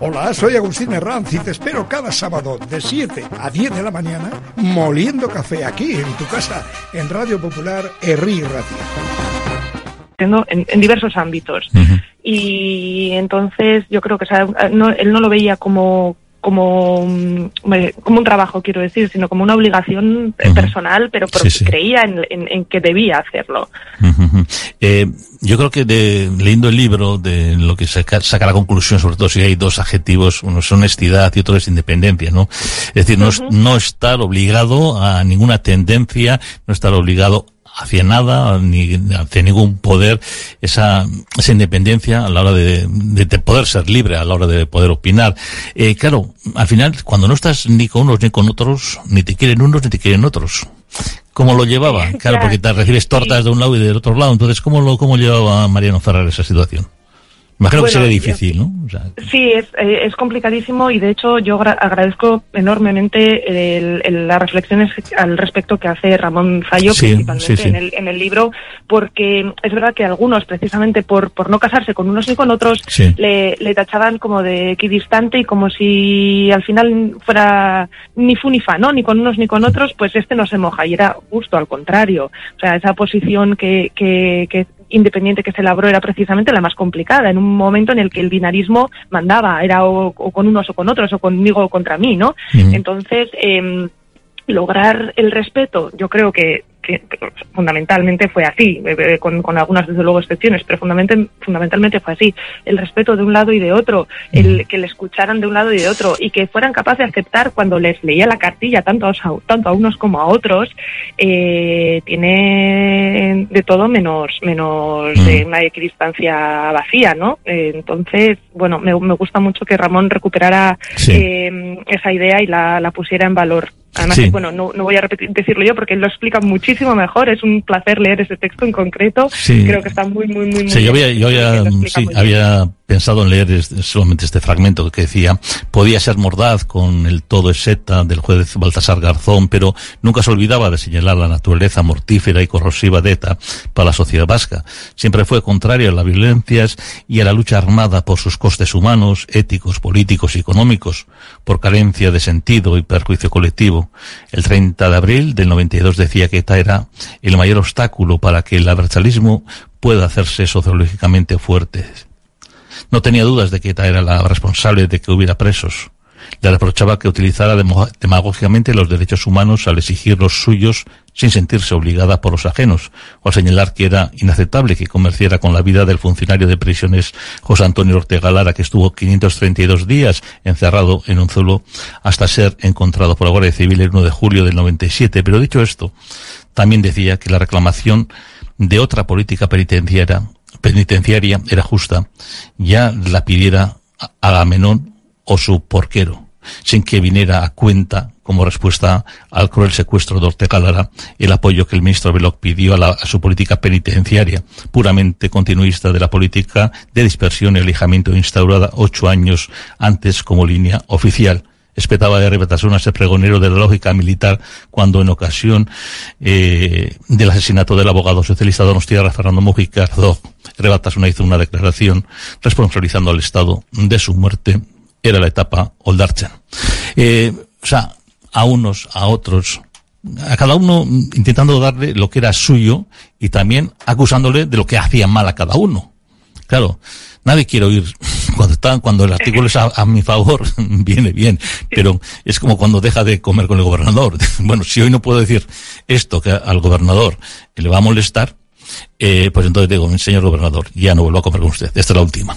Hola, soy Agustín Herranz y te espero cada sábado de 7 a 10 de la mañana moliendo café aquí en tu casa en Radio Popular Herri Radio. En, en, diversos ámbitos. Y entonces yo creo que él no lo veía como como un, como un trabajo, quiero decir, sino como una obligación personal, pero porque creía en, que debía hacerlo. eh, yo creo que de, leyendo el libro, de lo que saca, saca la conclusión, sobre todo si hay dos adjetivos, uno es honestidad y otro es independencia, ¿no? Es decir, no, no estar obligado a ninguna tendencia, no estar obligado hacia nada, ni hacia ningún poder, esa, esa independencia a la hora de, de, poder ser libre, a la hora de poder opinar. Eh, claro, al final, cuando no estás ni con unos ni con otros, ni te quieren unos ni te quieren otros. ¿Cómo lo llevaba? Claro, porque te recibes tortas de un lado y del otro lado. Entonces, ¿cómo lo, cómo llevaba Mariano Ferrer esa situación? Imagino que sería difícil, ¿no? sí, es, eh, es, complicadísimo y de hecho yo agradezco enormemente las reflexiones al respecto que hace Ramón Fallo, principalmente En, el, en el libro, porque es verdad que algunos, precisamente por, por no casarse con unos ni con otros, le, le tachaban como de equidistante y como si al final fuera ni fu ni fa, ¿no? Ni con unos ni con otros, pues este no se moja y era justo al contrario. O sea, esa posición que, que, que independiente que se elaboró era precisamente la más complicada, en un momento en el que el binarismo mandaba, era o, con unos o con otros, o conmigo o contra mí, ¿no? Entonces, eh, lograr el respeto, yo creo que que fundamentalmente fue así, eh, eh, con, con, algunas desde luego excepciones, pero fundamentalmente, fundamentalmente fue así. El respeto de un lado y de otro, el que le escucharan de un lado y de otro, y que fueran capaces de aceptar cuando les leía la cartilla, tanto a, tanto a unos como a otros, eh, tiene de todo menos, menos de una equidistancia vacía, ¿no? Eh, entonces, bueno, me, me, gusta mucho que Ramón recuperara eh, esa idea y la, la pusiera en valor. Además, bueno, no, no voy a repetir, decirlo yo porque él lo explica muchísimo mejor. Es un placer leer ese texto en concreto. Creo que está muy, muy, muy, muy Sí, yo había, yo había, sí, había pensado en leer solamente este fragmento que decía, podía ser mordaz con el todo es seta del juez Baltasar Garzón, pero nunca se olvidaba de señalar la naturaleza mortífera y corrosiva de ETA para la sociedad vasca. Siempre fue contrario a las violencias y a la lucha armada por sus costes humanos, éticos, políticos y económicos, por carencia de sentido y perjuicio colectivo. El 30 de abril del 92 decía que ETA era el mayor obstáculo para que el abertzalismo pueda hacerse sociológicamente fuerte no tenía dudas de que ETA era la responsable de que hubiera presos. Le reprochaba que utilizara demagógicamente los derechos humanos al exigir los suyos sin sentirse obligada por los ajenos, o al señalar que era inaceptable que comerciara con la vida del funcionario de prisiones José Antonio Ortega Lara, que estuvo 532 días encerrado en un zulo hasta ser encontrado por la Guardia Civil el 1 de julio del 97. Pero dicho esto, también decía que la reclamación de otra política penitenciaria penitenciaria era justa, ya la pidiera Agamenón o su porquero, sin que viniera a cuenta como respuesta al cruel secuestro de Ortega Lara, el apoyo que el ministro Veloc pidió a, a, su política penitenciaria, puramente continuista de la política de dispersión y alejamiento instaurada ocho años antes como línea oficial espetaba de Rebatasuna ser pregonero de la lógica militar cuando en ocasión eh, del asesinato del abogado socialista Donostia Fernando Mujica Rebatasuna hizo una declaración responsabilizando al Estado de su muerte. Era la etapa Oldarchen. Eh, o sea, a unos, a otros, a cada uno intentando darle lo que era suyo y también acusándole de lo que hacía mal a cada uno. Claro, nadie quiere oír cuando está, cuando el artículo es a, mi favor, viene bien, pero es como cuando deja de comer con el gobernador. Bueno, si hoy no puedo decir esto que al gobernador le va a molestar, eh, pues entonces digo, señor gobernador, ya no vuelvo a comer con usted. Esta es la última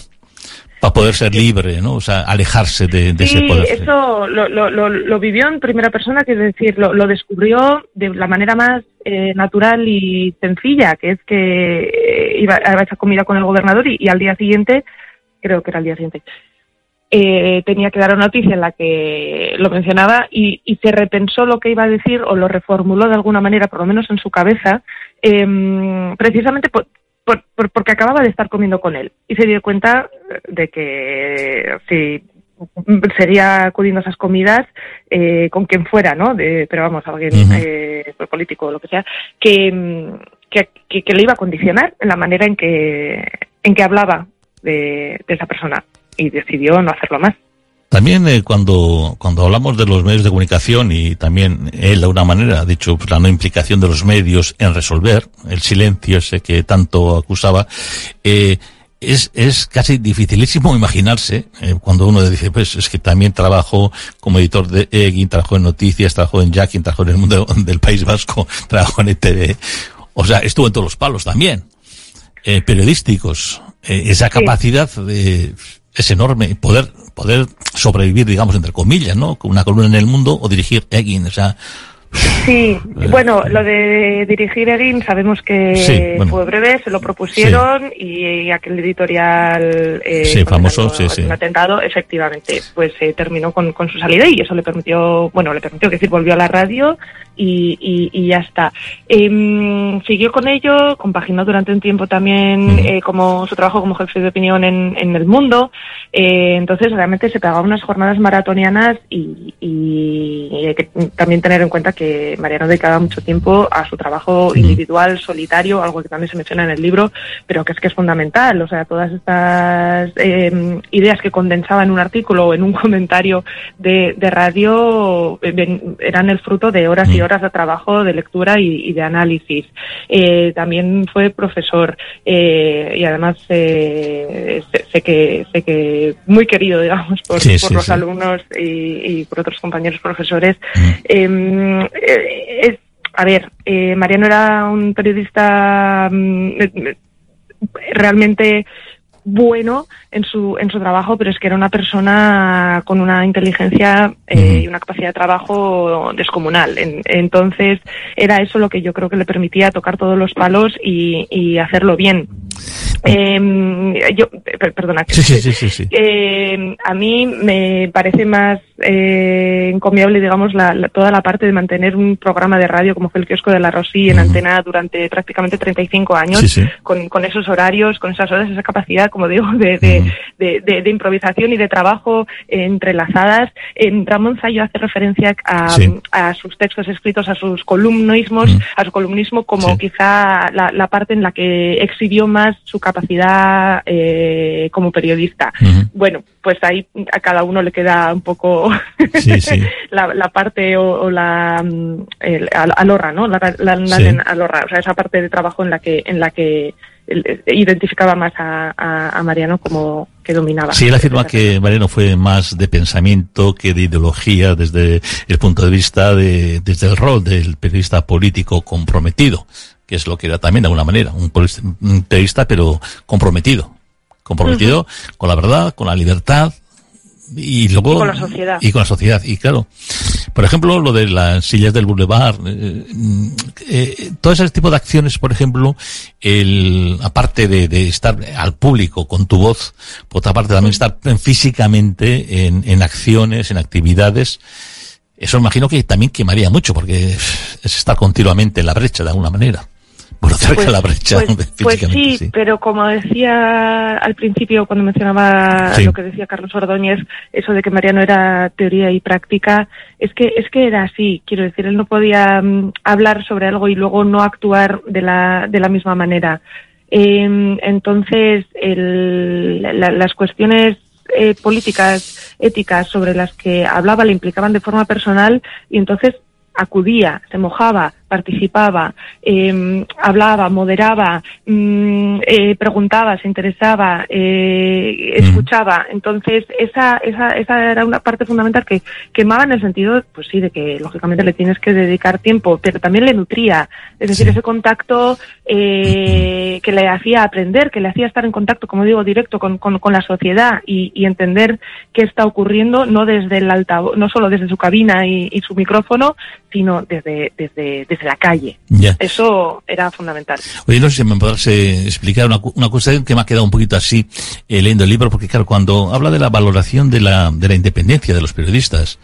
para poder ser libre, ¿no? O sea, alejarse de, de ese poder. eso lo, lo, lo, vivió en primera persona, que es decir, lo, lo descubrió de la manera más eh, natural y sencilla, que es que eh, iba a esa comida con el gobernador y, y, al día siguiente, creo que era el día siguiente, eh, tenía que dar una noticia en la que lo mencionaba y, y, se repensó lo que iba a decir o lo reformuló de alguna manera, por lo menos en su cabeza, eh, precisamente por, por, por, porque acababa de estar comiendo con él y se dio cuenta de que si sería acudiendo a esas comidas eh, con quien fuera, ¿no? De, pero vamos, alguien uh -huh. eh, político o lo que sea, que, que, que, que, le iba a condicionar en la manera en que, en que hablaba de, esa persona y decidió no hacerlo más. También eh, cuando, cuando hablamos de los medios de comunicación y también él de alguna manera ha dicho pues, la no implicación de los medios en resolver el silencio ese que tanto acusaba, eh, es, es casi dificilísimo imaginarse eh, cuando uno dice, pues es que también trabajo como editor de Egin, trabajo en noticias, trabajo en Jackin, trabajo en el mundo del País Vasco, trabajo en ETV. O sea, estuvo en todos los palos también. Eh, periodísticos. Eh, esa capacidad de, es enorme. Poder, poder sobrevivir, digamos, entre comillas, ¿no? Con una columna en el mundo o dirigir Egin. O sea, Sí, eh, bueno, lo de dirigir Egin sabemos que fue breve, se lo propusieron y, aquel editorial eh, sí, famoso, sí, sí. un atentado, efectivamente, pues se terminó con, con, su salida y eso le permitió, bueno, le permitió que decir, volvió a la radio y, y, ya está. Em, siguió con ello, compaginó durante un tiempo también eh, como su trabajo como jefe de opinión en, en el mundo, eh, entonces realmente se pegaba unas jornadas maratonianas y, y hay que también tener en cuenta que Mariano dedicaba mucho tiempo a su trabajo individual, solitario, algo que también se menciona en el libro, pero que es que es fundamental. O sea, todas estas em, ideas que condensaba en un artículo o en un comentario de, radio eh, eran el fruto de horas y horas de trabajo, de lectura y, de análisis. Eh, también fue profesor eh, y además sé, que sé que muy querido, digamos, por, los alumnos y, por otros compañeros profesores. Eh, es, a ver, eh, Mariano era un periodista mm, eh, realmente bueno en su en su trabajo, pero es que era una persona con una inteligencia y una capacidad de trabajo descomunal. entonces era eso lo que yo creo que le permitía tocar todos los palos y, y hacerlo bien. Eh, yo, perdona. Sí, sí, sí, Eh, a mí me parece más eh, encomiable, digamos, la, toda la parte de mantener un programa de radio como fue el kiosco de la Rosí en antena durante prácticamente 35 años, Con, con esos horarios, con esas horas, esa capacidad, como digo, de, de, de, de, improvisación y de trabajo entrelazadas. En Ramón Zayo hace referencia a, a, sus textos escritos, a sus columnismos, a su columnismo como quizá la, la parte en la que exhibió más su capacidad eh, como periodista. Bueno, pues ahí a cada uno le queda un poco la, parte o, la mm, el, alorra, ¿no? La, la, alorra, o sea, esa parte de trabajo en la que en la que identificaba más a, Mariano como que dominaba. Sí, él afirma que Mariano fue más de pensamiento que de ideología desde el punto de vista de, desde el rol del periodista político comprometido que es lo que era también de alguna manera, un, periodista pero comprometido, comprometido con la verdad, con la libertad y luego y con la sociedad. y con la sociedad y claro por ejemplo lo de las sillas del boulevard eh, eh, todo ese tipo de acciones por ejemplo el aparte de, estar al público con tu voz por otra parte también estar físicamente en, en acciones en actividades eso imagino que también quemaría mucho porque es estar continuamente en la brecha de alguna manera bueno, cerca pues, la brecha. Pues, pues sí, pero como decía al principio cuando mencionaba lo que decía Carlos Ordóñez, eso de que Mariano era teoría y práctica, es que es que era así. Quiero decir, él no podía mm, hablar sobre algo y luego no actuar de la de la misma manera. Em, entonces, el, las cuestiones eh, políticas, éticas sobre las que hablaba le implicaban de forma personal y entonces acudía, se mojaba, participaba, eh, hablaba, moderaba, mm, eh, preguntaba, se interesaba, eh, escuchaba. Entonces, esa, esa, esa era una parte fundamental que quemaba en el sentido, pues sí, de que lógicamente le tienes que dedicar tiempo, pero también le nutría. Es decir, ese contacto eh, que le hacía aprender, que le hacía estar en contacto, como digo, directo con, con, con la sociedad y, y, entender qué está ocurriendo, no desde el altavoz, no solo desde su cabina y, y su micrófono, sino desde, desde, desde la calle. Eso era fundamental. Oye, no sé si me podrás eh, explicar una, una cosa que me ha quedado un poquito así eh, leyendo el libro, porque claro, cuando habla de la valoración de la, de la independencia de los periodistas,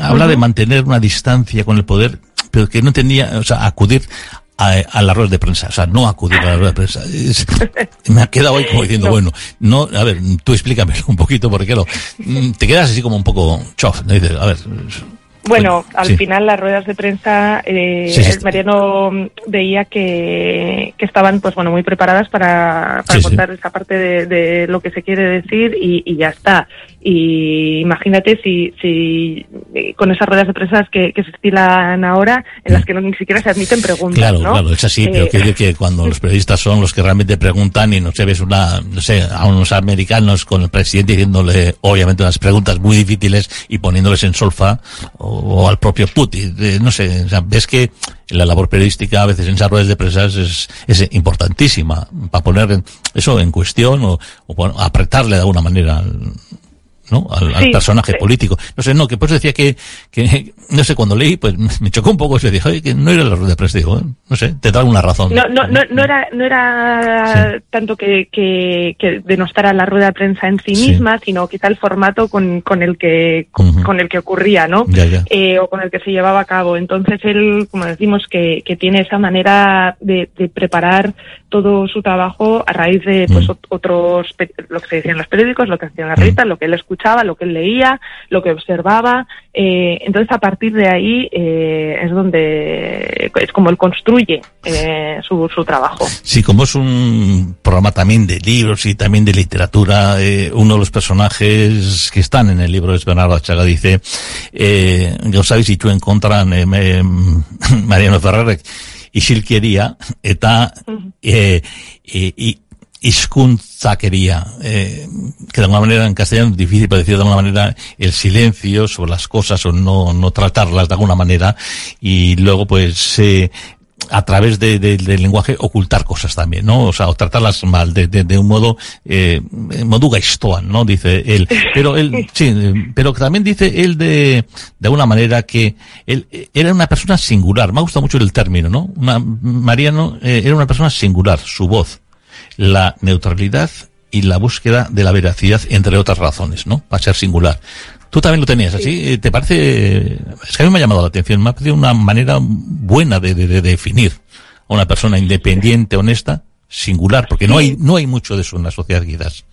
habla de mantener una distancia con el poder, pero que no tenía, o sea, acudir a, la rueda de prensa, o sea, no acudir a la rueda de prensa. me ha quedado ahí como diciendo, bueno, no, a ver, tú explícamelo un poquito, porque claro, te quedas así como un poco chof, ¿no? Dices, a ver, Bueno, al final las ruedas de prensa, eh, Mariano veía que, que, estaban, pues bueno, muy preparadas para, para contar esa parte de, lo que se quiere decir y, ya está. Y imagínate si, si con esas ruedas de prensa que, se estilan ahora, en las que no, ni siquiera se admiten preguntas. Claro, claro, es así, pero quiero que cuando los periodistas son los que realmente preguntan y no se ves una, no sé, a unos americanos con el presidente diciéndole, obviamente, unas preguntas muy difíciles y poniéndoles en solfa, o, al propio Putin, no sé, ves que la labor periodística a veces en esas ruedas de prensa es, es importantísima para poner eso en cuestión o, o apretarle de alguna manera ¿no? Al, personaje político. No sé, no, que pues decía que, que, no sé, cuando leí, pues me chocó un poco, se dijo, que no era la rueda de prensa, digo, no sé, te da una razón. No, no, no, no era, no era tanto que, que, que, denostara la rueda de prensa en sí, misma, sino quizá el formato con, con el que, con, el que ocurría, ¿no? Eh, o con el que se llevaba a cabo. Entonces él, como decimos, que, que tiene esa manera de, de preparar todo su trabajo a raíz de pues otros lo que se decía en los periódicos, lo que hacían las revistas, lo que él escuchaba, lo que él leía, lo que observaba. Eh, entonces a partir de ahí eh, es donde es como él construye eh, su, su trabajo. Sí, como es un programa también de libros y también de literatura, uno de los personajes que están en el libro es Bernardo Chaga, dice, eh, sabéis, si tú encontran Mariano Ferrer isilkeria eta eh, y, quería eh, que de alguna manera en castellano es difícil para decir de alguna manera el silencio sobre las cosas o no, no tratarlas de alguna manera y luego pues eh, a través de, del lenguaje ocultar cosas también, ¿no? O sea, o tratarlas mal, de, de, un modo, eh, moduga istoan, ¿no? Dice él. Pero él, sí, pero también dice él de, de alguna manera que él era una persona singular. Me ha gustado mucho el término, ¿no? Una, Mariano eh, era una persona singular, su voz, la neutralidad y la búsqueda de la veracidad, entre otras razones, ¿no? Para ser singular. Tú también lo tenías así. Eh, ¿Te parece? Es que a mí me ha llamado la atención. Me ha parecido una manera buena de, de, definir a una persona independiente, honesta, singular, porque no hay no hay mucho de eso en la sociedad quizás.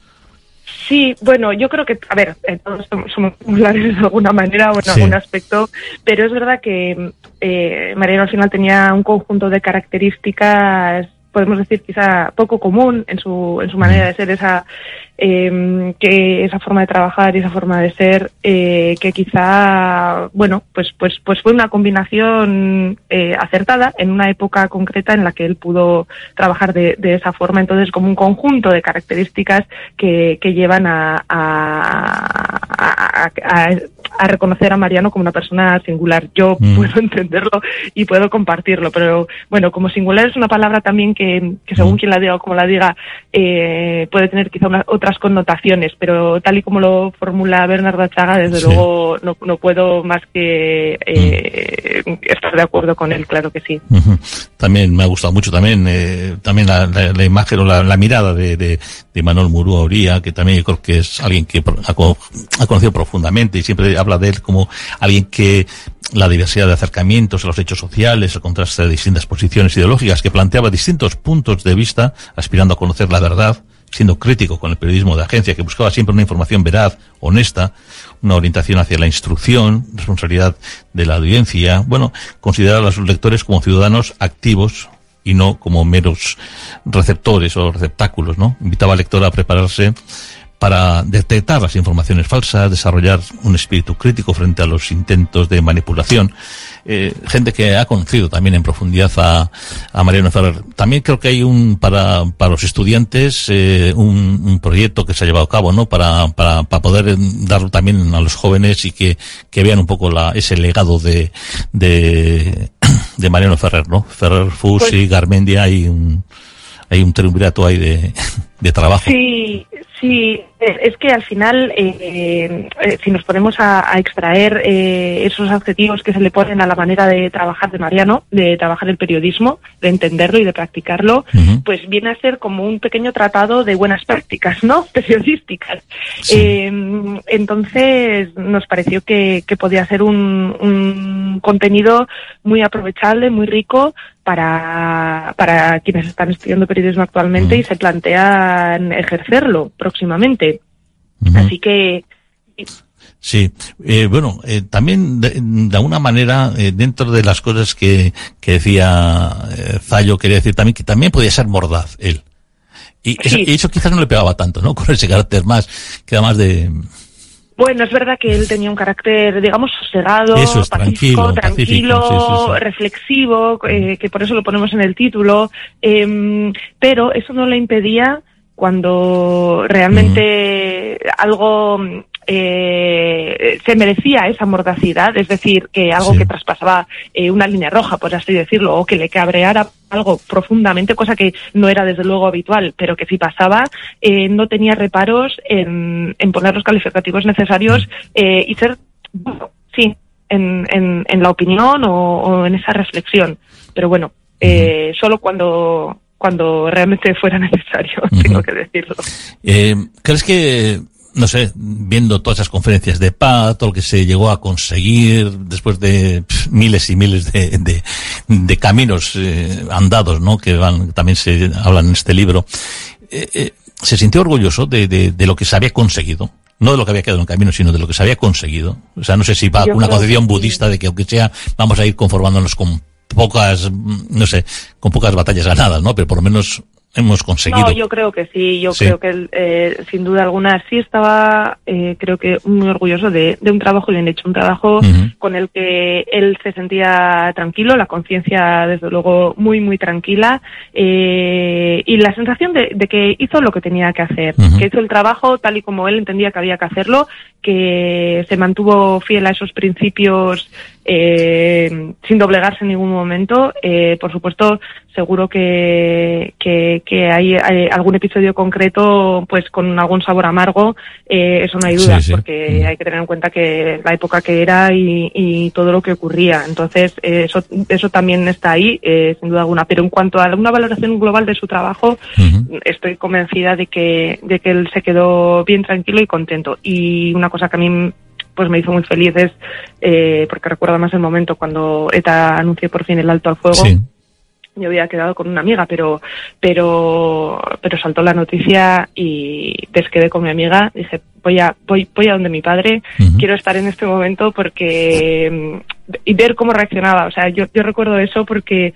Sí, bueno, yo creo que, a ver, eh, todos somos singulares de alguna manera o en algún aspecto, pero es verdad que eh, Mariano al final tenía un conjunto de características podemos decir quizá poco común en su, en su manera de ser esa eh, que esa forma de trabajar y esa forma de ser eh, que quizá bueno pues pues pues fue una combinación eh, acertada en una época concreta en la que él pudo trabajar de, de esa forma. Entonces como un conjunto de características que, que llevan a, a, a, a a reconocer a Mariano como una persona singular. Yo mm. puedo entenderlo y puedo compartirlo, pero bueno, como singular es una palabra también que, que según mm. quien la diga o como la diga, eh, puede tener quizá otras connotaciones, pero tal y como lo formula Bernardo Chaga, desde luego no, no, puedo más que eh, mm. estar de acuerdo con él, claro que sí. También me ha gustado mucho también, eh, también la, imagen o la, mirada de, de, de Manuel Murúa Oría, que también yo creo que es alguien que ha, conocido profundamente y siempre habla de él como alguien que la diversidad de acercamientos a los hechos sociales, el contraste de distintas posiciones ideológicas, que planteaba distintos puntos de vista, aspirando a conocer la verdad, siendo crítico con el periodismo de agencia, que buscaba siempre una información veraz, honesta, una orientación hacia la instrucción, responsabilidad de la audiencia, bueno, considerar a sus lectores como ciudadanos activos y no como meros receptores o receptáculos, ¿no? Invitaba al lector a prepararse para detectar las informaciones falsas, desarrollar un espíritu crítico frente a los intentos de manipulación. Eh, gente que ha conocido también en profundidad a, a, Mariano Ferrer. También creo que hay un, para, para los estudiantes, eh, un, un, proyecto que se ha llevado a cabo, ¿no? Para, para, para poder dar también a los jóvenes y que, que vean un poco la, ese legado de, de, de Mariano Ferrer, ¿no? Ferrer, Fusi, pues Garmendia, hay un, hay un triunvirato ahí de, de trabajo. Sí, sí, es que al final, eh, eh, si nos ponemos a, extraer eh, esos adjetivos que se le ponen a la manera de trabajar de Mariano, de trabajar el periodismo, de entenderlo y de practicarlo, pues viene a ser como un pequeño tratado de buenas prácticas, ¿no? Periodísticas. entonces, nos pareció que, podía ser un, contenido muy aprovechable, muy rico para, para quienes están estudiando periodismo actualmente y se ejercerlo próximamente. Así que Sí, eh, bueno, eh, también de, alguna manera, eh, dentro de las cosas que, que decía eh, Zallo, quería decir también que también podía ser mordaz él. Y, eso, y eso quizás no le pegaba tanto, ¿no? Con ese carácter más, que más de, bueno, es verdad que él tenía un carácter, digamos, sosegado, pacífico, tranquilo, reflexivo, eh, que por eso lo ponemos en el título, eh, pero eso no le impedía cuando realmente algo eh, se merecía esa mordacidad, es decir, que algo que traspasaba eh, una línea roja, por así decirlo, o que le cabreara algo profundamente, cosa que no era desde luego habitual, pero que sí pasaba, eh, no tenía reparos en, poner los calificativos necesarios eh, y ser, sí, en, en, la opinión o, en esa reflexión. Pero bueno, eh, solo cuando cuando realmente fuera necesario, tengo que decirlo. ¿Crees que no sé, viendo todas esas conferencias de paz, todo lo que se llegó a conseguir después de miles y miles de, de, de caminos eh, andados, ¿no? Que van, también se hablan en este libro. Eh, eh, ¿Se sintió orgulloso de, de, de, lo que se había conseguido? No de lo que había quedado en el camino, sino de lo que se había conseguido. O sea, no sé si va una concepción budista de que aunque sea, vamos a ir conformándonos con pocas, no sé, con pocas batallas ganadas, ¿no? Pero por lo menos hemos conseguido. No, yo creo que sí, yo creo que eh, sin duda alguna sí estaba, eh, creo que muy orgulloso de, de, un trabajo bien hecho, un trabajo con el que él se sentía tranquilo, la conciencia desde luego muy, muy tranquila eh, y la sensación de, de, que hizo lo que tenía que hacer, que hizo el trabajo tal y como él entendía que había que hacerlo, que se mantuvo fiel a esos principios eh, sin doblegarse en ningún momento. Eh, por supuesto, seguro que, que, que hay, algún episodio concreto pues con algún sabor amargo, eh, eso no hay duda, porque mm. hay que tener en cuenta que la época que era y, y todo lo que ocurría. Entonces, eh, eso, eso también está ahí, eh, sin duda alguna. Pero en cuanto a alguna valoración global de su trabajo, estoy convencida de que, de que él se quedó bien tranquilo y contento. Y una cosa que a mí pues me hizo muy feliz es, eh, porque recuerdo más el momento cuando ETA anunció por fin el alto al fuego. Yo había quedado con una amiga, pero, pero, pero saltó la noticia y desquedé con mi amiga. Dije, voy a, voy, voy a donde mi padre. Quiero estar en este momento porque, y ver cómo reaccionaba. O sea, yo, yo recuerdo eso porque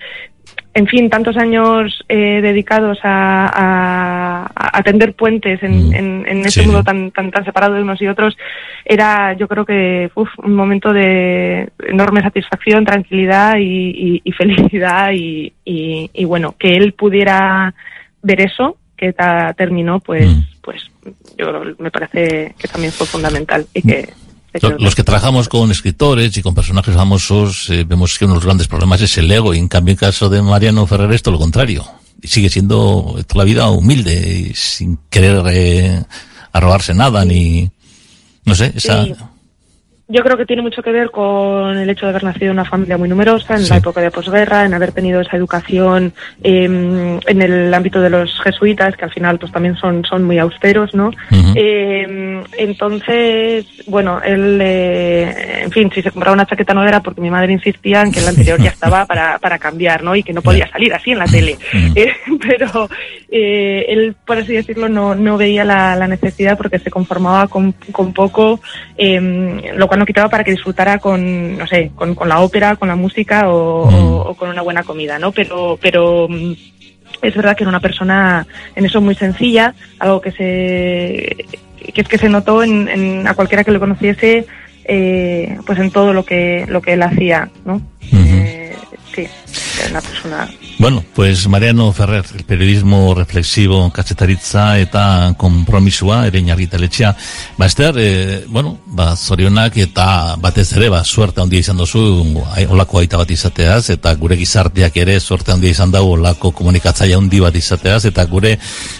en fin, tantos años eh, dedicados a, a, a, tender puentes en, mm. en, en este mundo tan, tan, tan separado de unos y otros, era yo creo que uf, un momento de enorme satisfacción, tranquilidad y, y, y felicidad y, y, bueno, que él pudiera ver eso, que terminó, pues, mm. pues yo me parece que también fue fundamental y que los que trabajamos con escritores y con personajes famosos eh, vemos que uno de los grandes problemas es el ego. Y en cambio en caso de Mariano Ferrer es todo lo contrario. Y sigue siendo toda la vida humilde y sin querer eh, arrobarse nada ni... No sé, esa... Yo creo que tiene mucho que ver con el hecho de haber nacido en una familia muy numerosa, en la época de posguerra, en haber tenido esa educación eh, en el ámbito de los jesuitas, que al final pues también son, son muy austeros, ¿no? eh, entonces, bueno, él, eh, en fin, si se compraba una chaqueta no era porque mi madre insistía en que la anterior ya estaba para, para cambiar, ¿no? Y que no podía salir así en la tele. Eh, pero eh, él, por así decirlo, no, no veía la, la necesidad porque se conformaba con, con poco, eh, lo cual no quitaba para que disfrutara con, no sé, con, con la ópera, con la música o, mm. o, con una buena comida, ¿no? Pero, pero mm, es verdad que era una persona en eso muy sencilla, algo que se, que es que se notó en, en a cualquiera que lo conociese, eh, pues en todo lo que, lo que él hacía, ¿no? eh, sí, una persona Bueno, pues Mariano Ferrer, el periodismo reflexivo kazetaritza eta kompromisua ere inargitaletxea. Ba, Ester, e, bueno, ba, zorionak eta batez ere, ba, suerte handia izan dozu, olako aita bat izateaz, eta gure gizarteak ere suerte handia izan dago olako komunikatzaia handi bat izateaz, eta gure,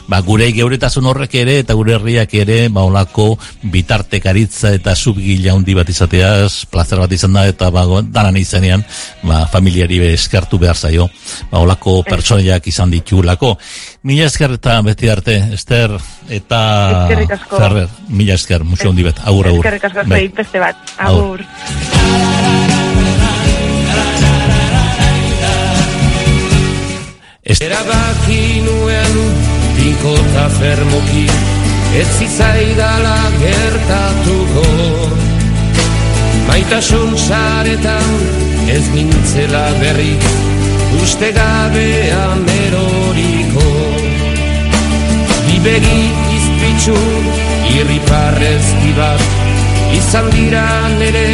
ba, gure geuretasun horrek ere, eta gure herriak ere, ba, olako bitartekaritza eta subgila handi bat izateaz, plazer bat izan da, eta ba, danan izanean, ba, familiari eskartu behar zaio, ba, olako pertsoniak izan ditulako. Mila esker eta beti arte, Ester eta Ferrer, mila esker, musio hondi bet, agur, agur. Eskerrik asko, bai. beste bat, agur. Erabaki nuen biko eta fermoki ez zizaidala gertatuko Maitasun saretan ez nintzela berri Uste gabean eroriko Bibegi izpitzu irriparrez bat Izan dira nere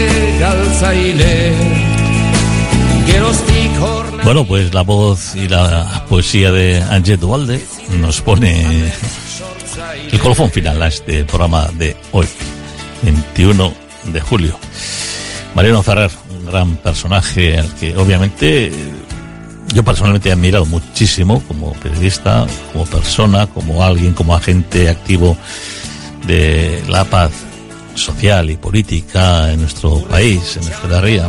galtzaile Geroztik horna Bueno, pues la voz y la poesía de Anget Dualde nos pone el colofón final a este programa de hoy, 21 de julio. Mariano Ferrer, un gran personaje al que obviamente yo personalmente he admirado muchísimo como periodista, como persona, como alguien, como agente activo de la paz social y política en nuestro país, en nuestra ría.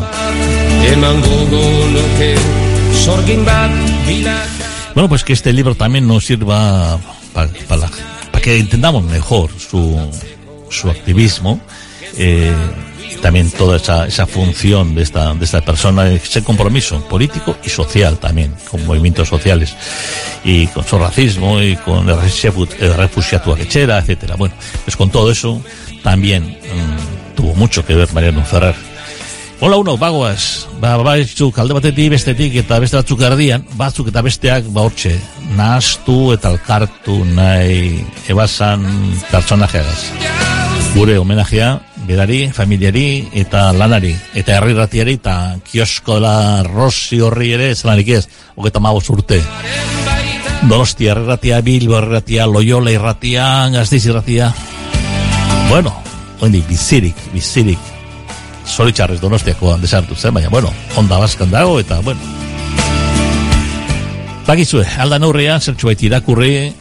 Bueno, pues que este libro también nos sirva para, que entendamos mejor su, su activismo. Eh, también toda esa, esa función de esta, de esta persona, ese compromiso político y social también, con movimientos sociales, y con su racismo, y con el refugiatua lechera, etcétera. Bueno, pues con todo eso también mm, tuvo mucho que ver Mariano Ferrer. Hola uno, bagoaz, ba, ba, batzuk, alde batetik bestetik eta beste batzuk erdian, batzuk eta besteak, ba, hortxe, nahaztu eta alkartu nahi ebasan personajeagaz. Gure homenajea, berari, familiari eta lanari, eta herriratiari eta kiosko dela Rossi horri ere, zelarik ez, hogeta mabos urte. Donostia herriratia, Bilbo herriratia, Loyola irratia, Gazdiz irratia. Bueno, oindi, bizirik, bizirik. Zoritxarrez donostiako desartu zen, baina, bueno, onda baskan dago, eta, bueno. Bakizue, alda neurrian, zertxu baiti irakurri,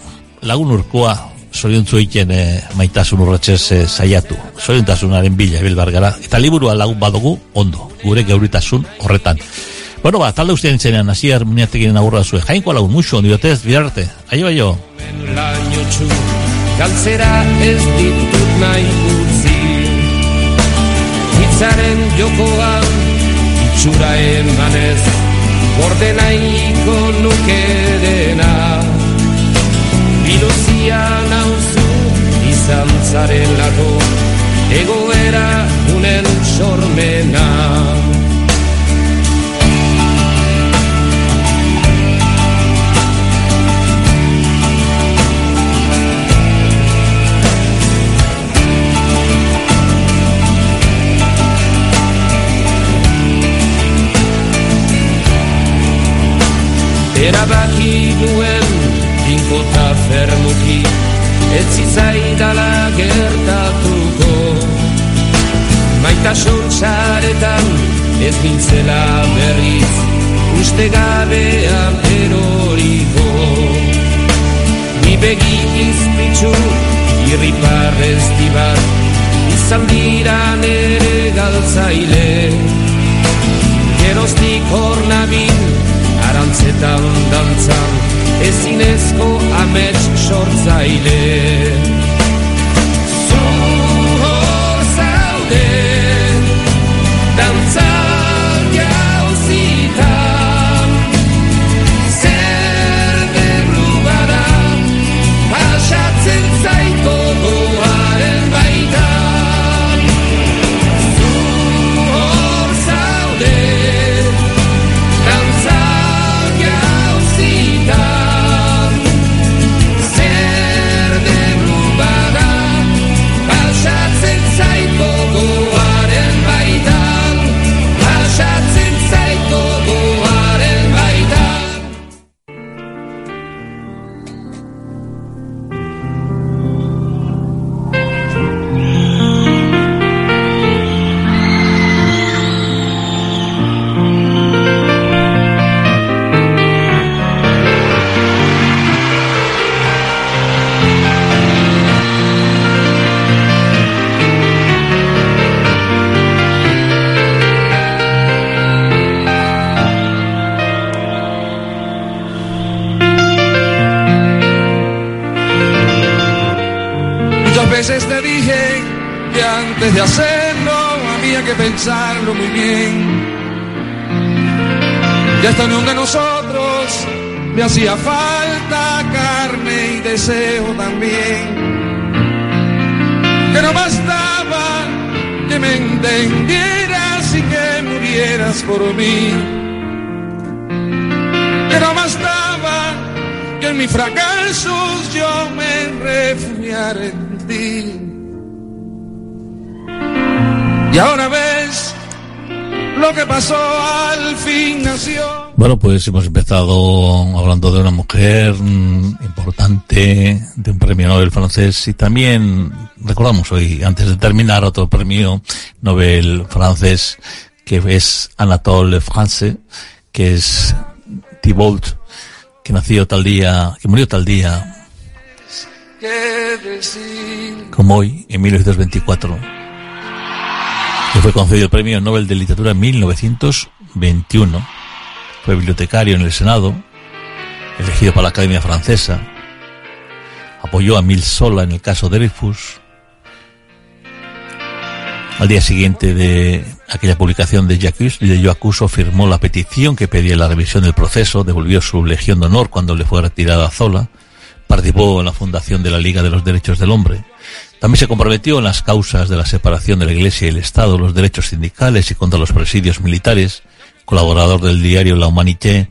lagun urkoa, zoriontzu egiten e, maitasun urratxez e, saiatu. Zoriontasunaren bila, bilbar gara. Eta liburua lagun badugu, ondo, gure geuritasun horretan. Bueno, ba, talde ustean itzenean, hasi harmoniatekin agurra zuen. Jainko lagun, muxo, ondibotez, bidarte. Aio, aio. Galtzera ez ditut nahi utzi Hitzaren jokoan itxura emanez Borde nahiko nukerena Biluzia nauzu izan zaren lago Egoera unen sormena. Erabaki nuen Inkota fermuki Ez zitzaidala gertatuko. Maitasun txaretan Ez nintzela berriz Uste gabean eroriko. Ni begi izpitzu Irriparrez dibat Izan dira nere galtzaile. Geroztik hor nabil Arantzetan dantzan ezinezko amets sortzaile pues hemos empezado hablando de una mujer mm, importante, de un premio Nobel francés y también recordamos hoy, antes de terminar, otro premio Nobel francés que es Anatole France, que es Thibault, que nació tal día, que murió tal día, como hoy, en 1924, que fue concedido el premio Nobel de Literatura en 1921. Fue bibliotecario en el Senado, elegido para la Academia Francesa, apoyó a Mil Sola en el caso Dreyfus, al día siguiente de aquella publicación de Jacques, de Acuso firmó la petición que pedía la revisión del proceso, devolvió su Legión de Honor cuando le fue retirada a Zola, participó en la fundación de la Liga de los Derechos del Hombre. También se comprometió en las causas de la separación de la Iglesia y el Estado, los derechos sindicales y contra los presidios militares, colaborador del diario La Humanité,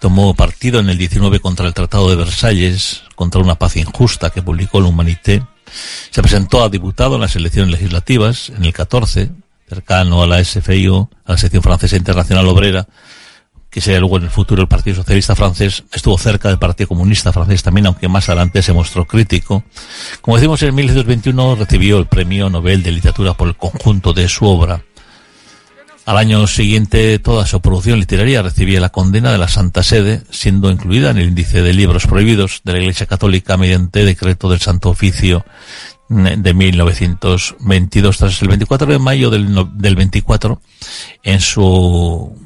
tomó partido en el 19 contra el Tratado de Versalles, contra una paz injusta que publicó La Humanité, se presentó a diputado en las elecciones legislativas en el 14, cercano a la SFIO, a la sección francesa internacional obrera, que sería luego en el futuro el Partido Socialista francés, estuvo cerca del Partido Comunista francés también, aunque más adelante se mostró crítico. Como decimos, en 1921 recibió el Premio Nobel de Literatura por el conjunto de su obra. Al año siguiente, toda su producción literaria recibía la condena de la Santa Sede, siendo incluida en el índice de libros prohibidos de la Iglesia Católica mediante decreto del Santo Oficio de 1922. Tras el 24 de mayo del, del 24, en su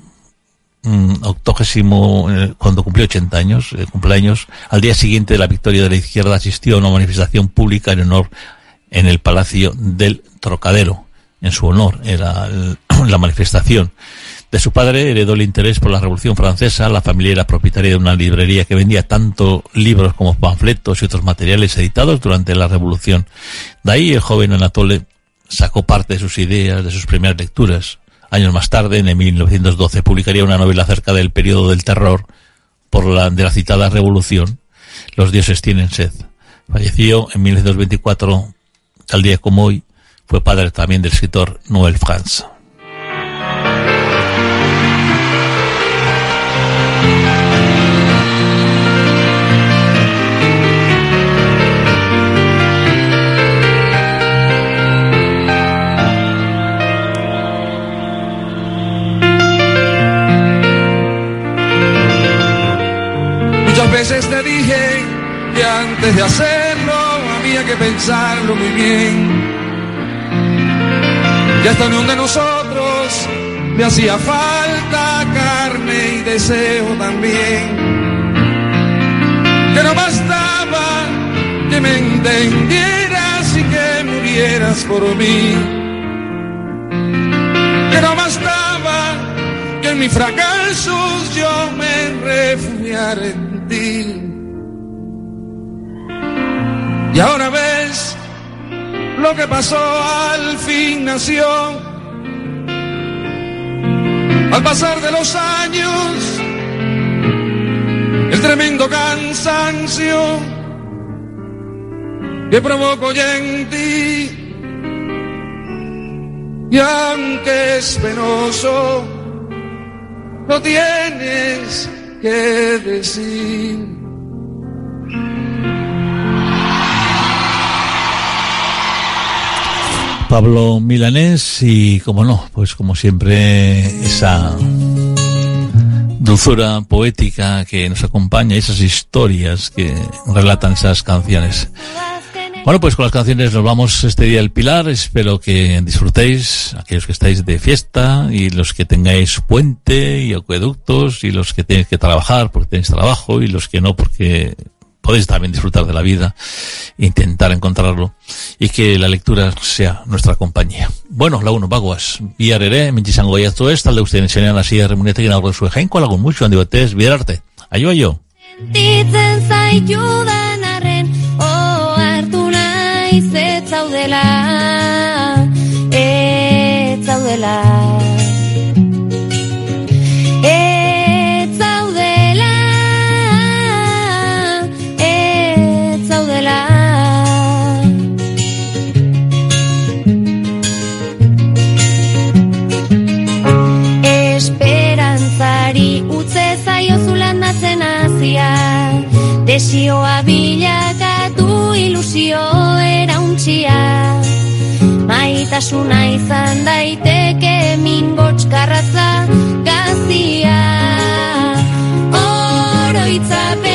mm, octogésimo, eh, cuando cumplió 80 años, eh, cumpleaños, al día siguiente de la victoria de la izquierda asistió a una manifestación pública en honor en el Palacio del Trocadero en su honor, era la manifestación. De su padre heredó el interés por la Revolución Francesa. La familia era propietaria de una librería que vendía tanto libros como panfletos y otros materiales editados durante la Revolución. De ahí el joven Anatole sacó parte de sus ideas, de sus primeras lecturas. Años más tarde, en 1912, publicaría una novela acerca del periodo del terror por la de la citada Revolución. Los dioses tienen sed. Falleció en 1924, tal día como hoy, fue padre también del escritor Noel Franz. Veces te dije que antes de hacerlo había que pensarlo muy bien y hasta unión de nosotros le hacía falta carne y deseo también. Que no bastaba que me entendieras y que murieras por mí. Que no bastaba que en mis fracasos yo me refugiara Y ahora ves lo que pasó al fin nació. Al pasar de los años, el tremendo cansancio que provoco ya en ti. Y aunque es penoso, lo tienes que decir. Pablo Milanés y, como no, pues como siempre, esa dulzura poética que nos acompaña, esas historias que relatan esas canciones. Bueno, pues con las canciones nos vamos este día al Pilar. Espero que disfrutéis, aquellos que estáis de fiesta y los que tengáis puente y acueductos y los que tenéis que trabajar porque tenéis trabajo y los que no porque podéis también disfrutar de la vida, intentar encontrarlo y que la lectura sea nuestra compañía. Bueno, la uno, baguas, biarere, mentizango y esto es, tal de ustedes enseñan así de remunete y en algo de su jainko, algo mucho, andi batez, biararte. Ayo, ayo. Sentitzen naiz ez zaudela, ez zaudela. Ez zaudela, ez zaudela. Esperantzari utze zaiozulan natzen azia, desioa bilakatu ilusio itxia Maitasuna izan daiteke min gotxkarratza gazia. Oroitzapen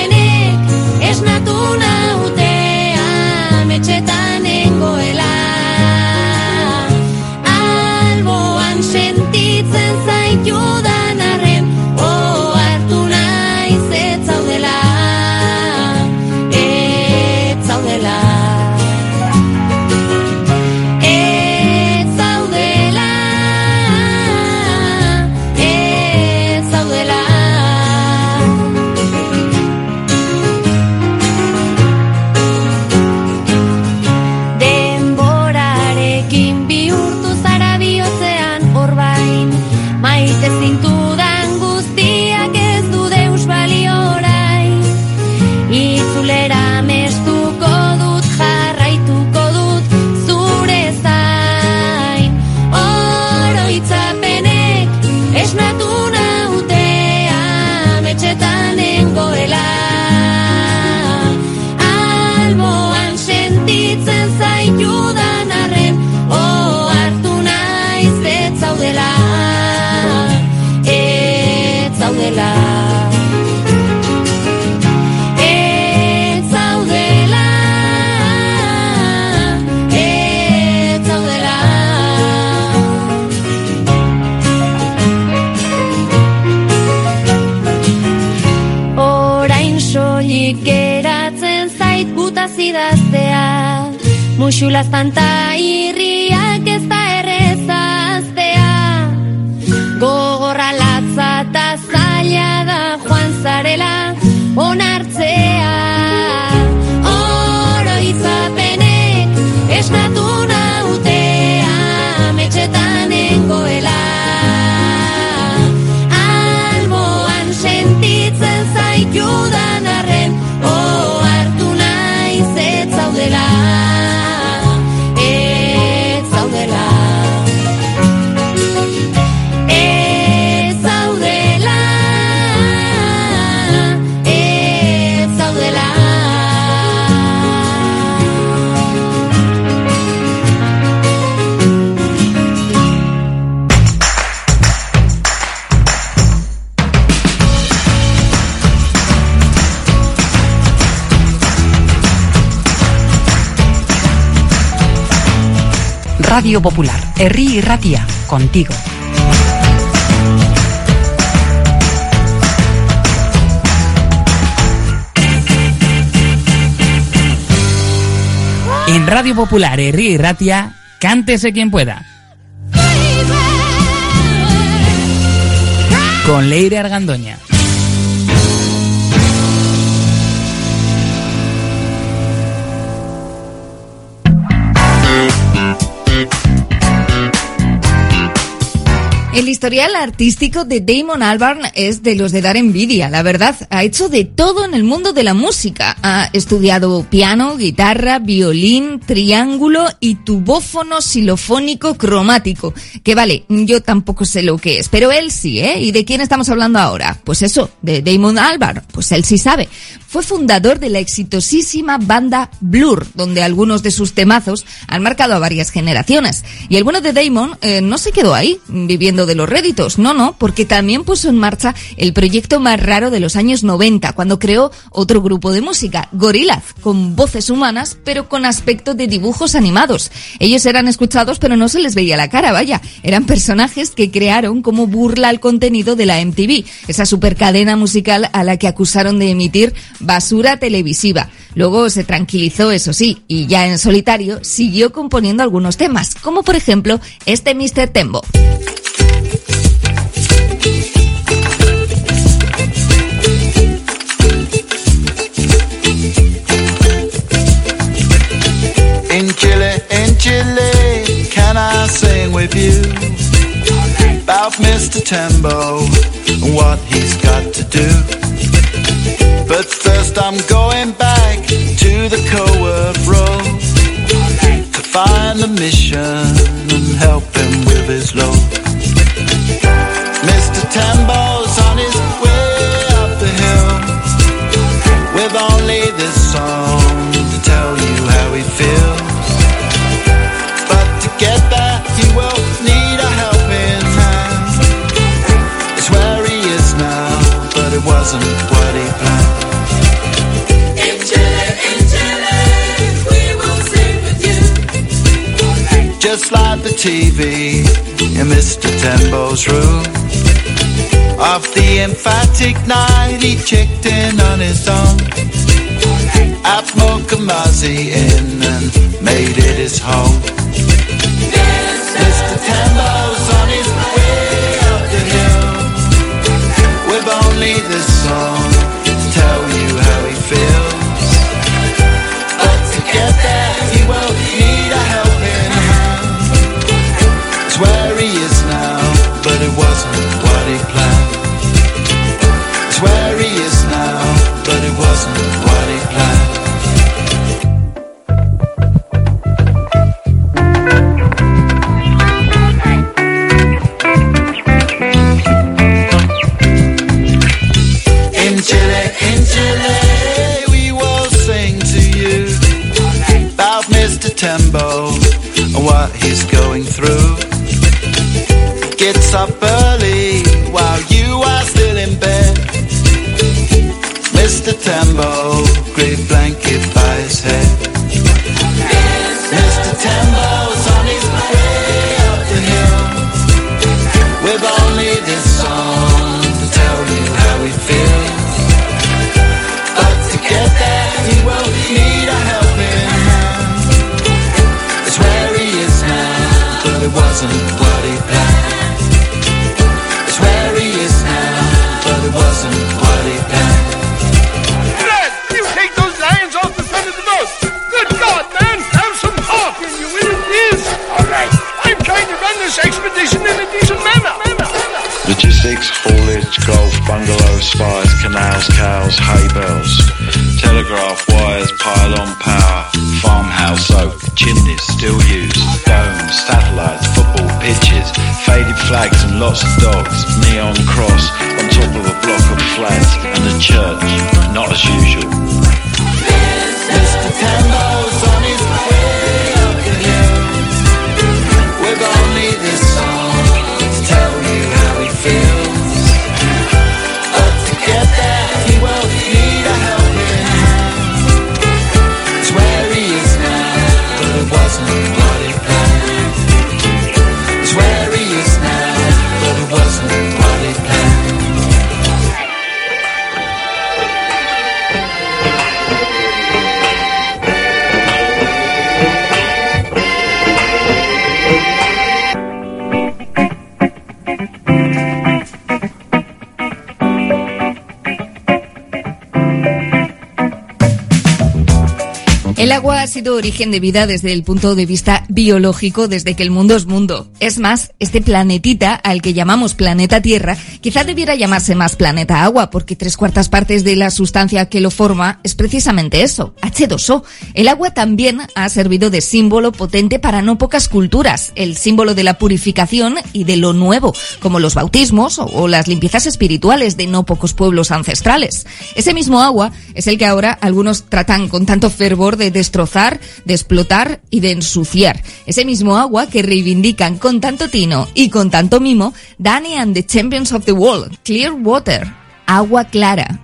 Radio Popular, y Ratia, contigo. En Radio Popular, Herri y Ratia, cántese quien pueda. Con Leire Argandoña. El historial artístico de Damon Albarn es de los de dar envidia, la verdad. Ha hecho de todo en el mundo de la música. Ha estudiado piano, guitarra, violín, triángulo y tubófono xilofónico cromático. Que vale, yo tampoco sé lo que es, pero él sí, ¿eh? ¿Y de quién estamos hablando ahora? Pues eso, de Damon Albarn. Pues él sí sabe. Fue fundador de la exitosísima banda Blur, donde algunos de sus temazos han marcado a varias generaciones. Y el bueno de Damon eh, no se quedó ahí, viviendo de los réditos, no, no, porque también puso en marcha el proyecto más raro de los años 90, cuando creó otro grupo de música, Gorillaz, con voces humanas, pero con aspecto de dibujos animados. Ellos eran escuchados, pero no se les veía la cara, vaya. Eran personajes que crearon como burla al contenido de la MTV, esa supercadena musical a la que acusaron de emitir basura televisiva. Luego se tranquilizó, eso sí, y ya en solitario siguió componiendo algunos temas, como por ejemplo este Mr. Tembo. Chile, in Chile, can I sing with you? About Mr. Tembo and what he's got to do. But first I'm going back to the covert road To find a mission and help him with his load the TV in Mr. Tembo's room. Of the emphatic night, he checked in on his own. At Mokumazi Inn and made it his home. Mr. Tembo's on his way up the hill with only this song And what he's going through. Gets up early while you are still in bed. Mr. Tembo, great blanket by his head. Spires, canals, cows, hay bales, telegraph wires, pylon power, farmhouse oak, chimneys still used, domes, satellites, football pitches, faded flags and lots of dogs, neon cross on top of a block of flats, and a church, not as usual. Mr. Tembo's on his agua ha sido origen de vida desde el punto de vista biológico, desde que el mundo es mundo. Es más, este planetita, al que llamamos planeta Tierra, quizá debiera llamarse más planeta agua, porque tres cuartas partes de la sustancia que lo forma es precisamente eso, H2O. El agua también ha servido de símbolo potente para no pocas culturas, el símbolo de la purificación y de lo nuevo, como los bautismos o, las limpiezas espirituales de no pocos pueblos ancestrales. Ese mismo agua es el que ahora algunos tratan con tanto fervor de destrozar, de explotar y de ensuciar. Ese mismo agua que reivindican con tanto tino y con tanto mimo Danny and the Champions of the World, Clear Water, agua clara.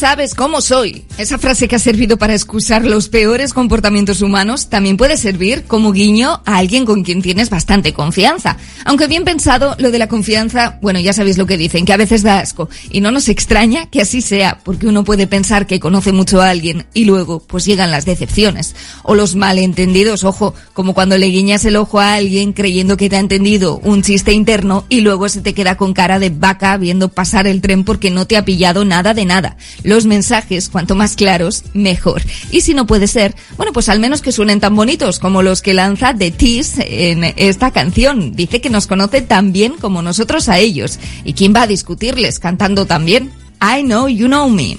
Sabes cómo soy, esa frase que ha servido para excusar los peores comportamientos humanos también puede servir como guiño a alguien con quien tienes bastante confianza. Aunque bien pensado, lo de la confianza, bueno, ya sabéis lo que dicen, que a veces da asco. Y no nos extraña que así sea, porque uno puede pensar que conoce mucho a alguien y luego pues llegan las decepciones. O los malentendidos, ojo, como cuando le guiñas el ojo a alguien creyendo que te ha entendido un chiste interno y luego se te queda con cara de vaca viendo pasar el tren porque no te ha pillado nada de nada. Los mensajes, cuanto más claros, mejor. Y si no puede ser, bueno, pues al menos que suenen tan bonitos como los que lanza The Tease en esta canción. Dice que nos conoce tan bien como nosotros a ellos. ¿Y quién va a discutirles cantando tan bien? I know you know me.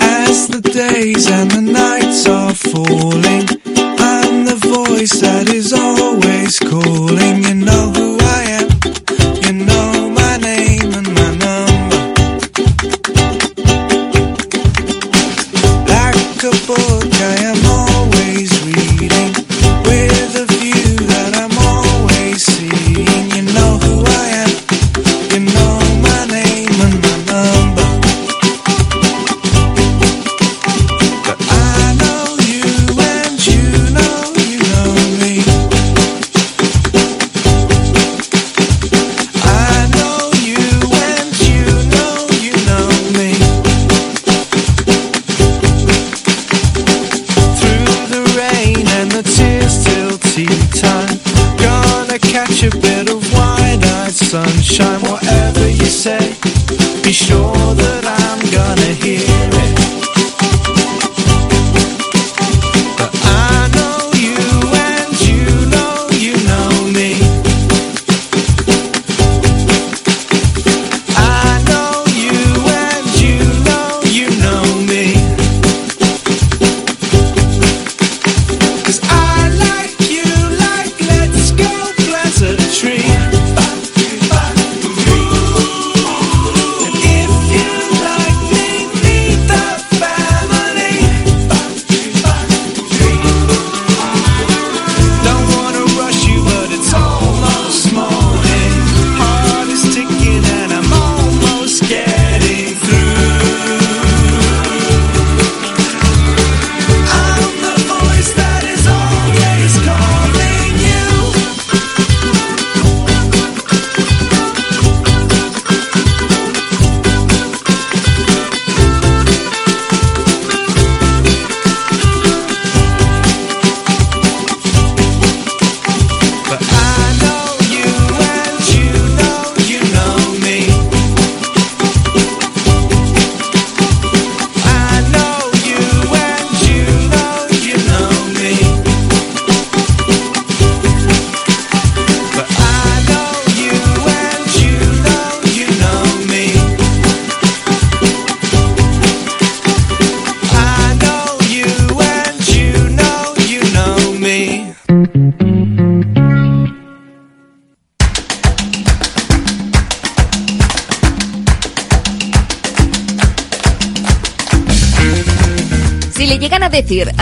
As the days and the nights are falling, I'm the voice that is always calling. You know who I am,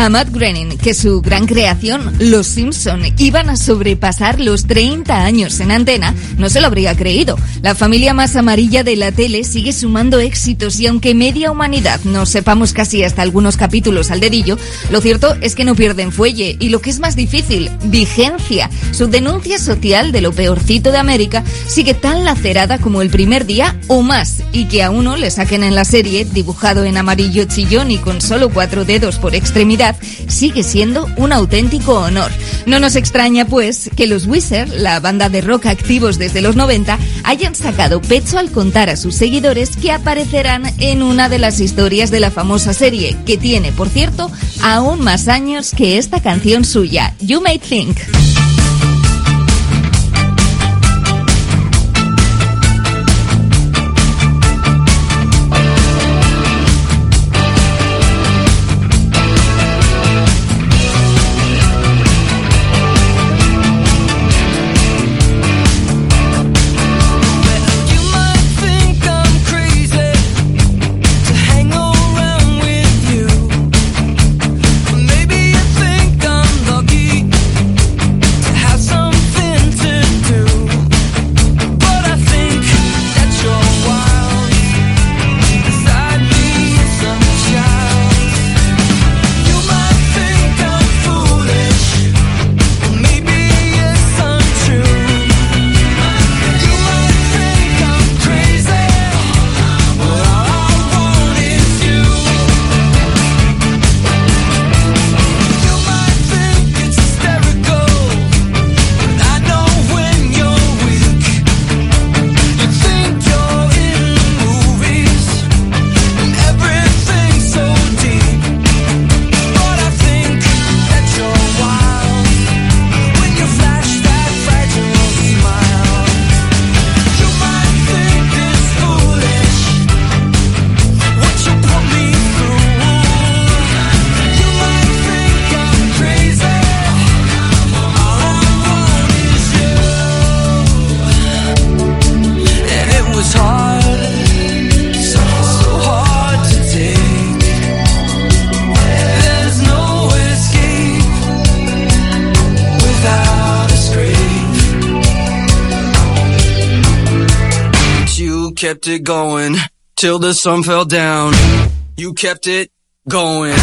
a Matt Groening que su gran creación, Los Simpson, iban a sobrepasar los 30 años en antena, no se lo habría creído. La familia más amarilla de la tele sigue sumando éxitos y aunque media humanidad no sepamos casi hasta algunos capítulos al dedillo, lo cierto es que no pierden fuelle y lo que es más difícil, vigencia. Su denuncia social de lo peorcito de América sigue tan lacerada como el primer día o más y que a uno le saquen en la serie dibujado en amarillo chillón y con solo cuatro dedos por extremidad sigue siendo un auténtico honor. No nos extraña pues que los Wizard, la banda de rock activos desde los 90, hayan sacado pecho al contar a sus seguidores que aparecerán en una de las historias de la famosa serie, que tiene, por cierto, aún más años que esta canción suya, You May Think. Think till the sun fell down. You kept it going.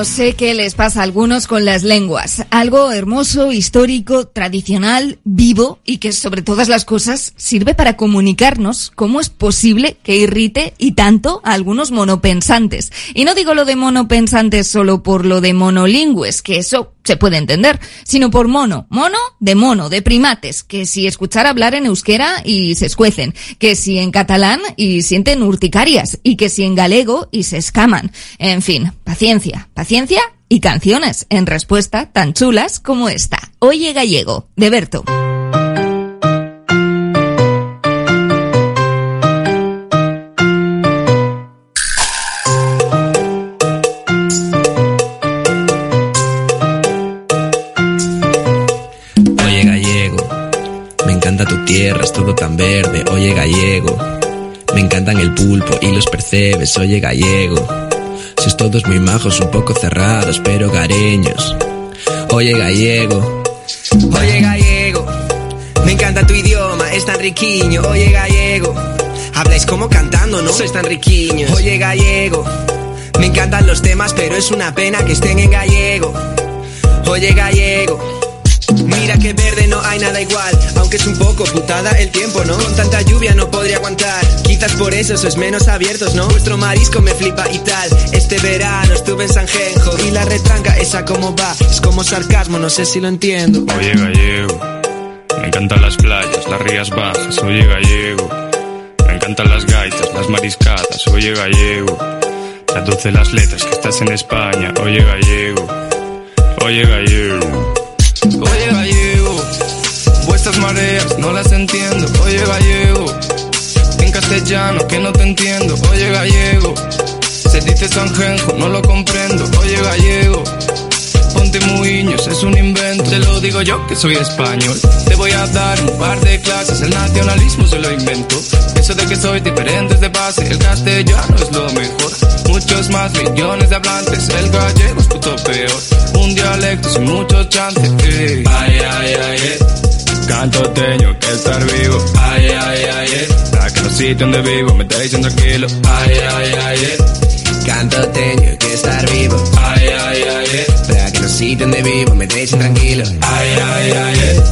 No sé qué les pasa a algunos con las lenguas. Algo hermoso, histórico, tradicional, vivo y que sobre todas las cosas sirve para comunicarnos cómo es posible que irrite y tanto a algunos monopensantes. Y no digo lo de monopensantes solo por lo de monolingües, que eso se puede entender, sino por mono. Mono de mono, de primates, que si escuchar hablar en euskera y se escuecen, que si en catalán y sienten urticarias, y que si en galego y se escaman. En fin, paciencia, paciencia y canciones en respuesta tan chulas como esta. Oye gallego, de Berto. tierra es todo tan verde, oye gallego. Me encantan el pulpo y los percebes, oye gallego. Sois todos muy majos, un poco cerrados, pero gareños. Oye gallego, oye gallego. Me encanta tu idioma, es tan riquiño, oye gallego. Habláis como cantando, ¿no? Sois tan riquiños. Oye gallego. Me encantan los temas, pero es una pena que estén en gallego. Oye gallego. Mira que verde no hay nada igual, aunque es un poco putada el tiempo, ¿no? Con tanta lluvia no podría aguantar, quizás por eso sois menos abiertos, ¿no? Vuestro marisco me flipa y tal, este verano estuve en San Genjo y la retranca esa como va, es como sarcasmo, no sé si lo entiendo. Oye gallego, me encantan las playas, las rías bajas, oye gallego, me encantan las gaitas, las mariscadas, oye gallego, traduce las letras que estás en España, oye gallego, oye gallego. Oye gallego, vuestras mareas no las entiendo. Oye gallego, en castellano que no te entiendo. Oye gallego, se dice sanjenjo, no lo comprendo. Oye gallego, ponte muiños, es un invento. Te lo digo yo que soy español. Te voy a dar un par de clases, el nacionalismo se lo invento. Eso de que soy diferente de base, el castellano es lo mejor. Muchos más millones de hablantes, el gallego es puto peor un dialecto sin mucho chance. Ay, ay, ay, eh. Canto teño que estar vivo. Ay, ay, ay, eh. Para que los sitios donde vivo me dejen tranquilo. Ay, ay, ay, eh. Canto teño que estar vivo. Ay, ay, ay, eh. Para que los sitios donde vivo me dejen tranquilo. Ay, ay, ay, eh.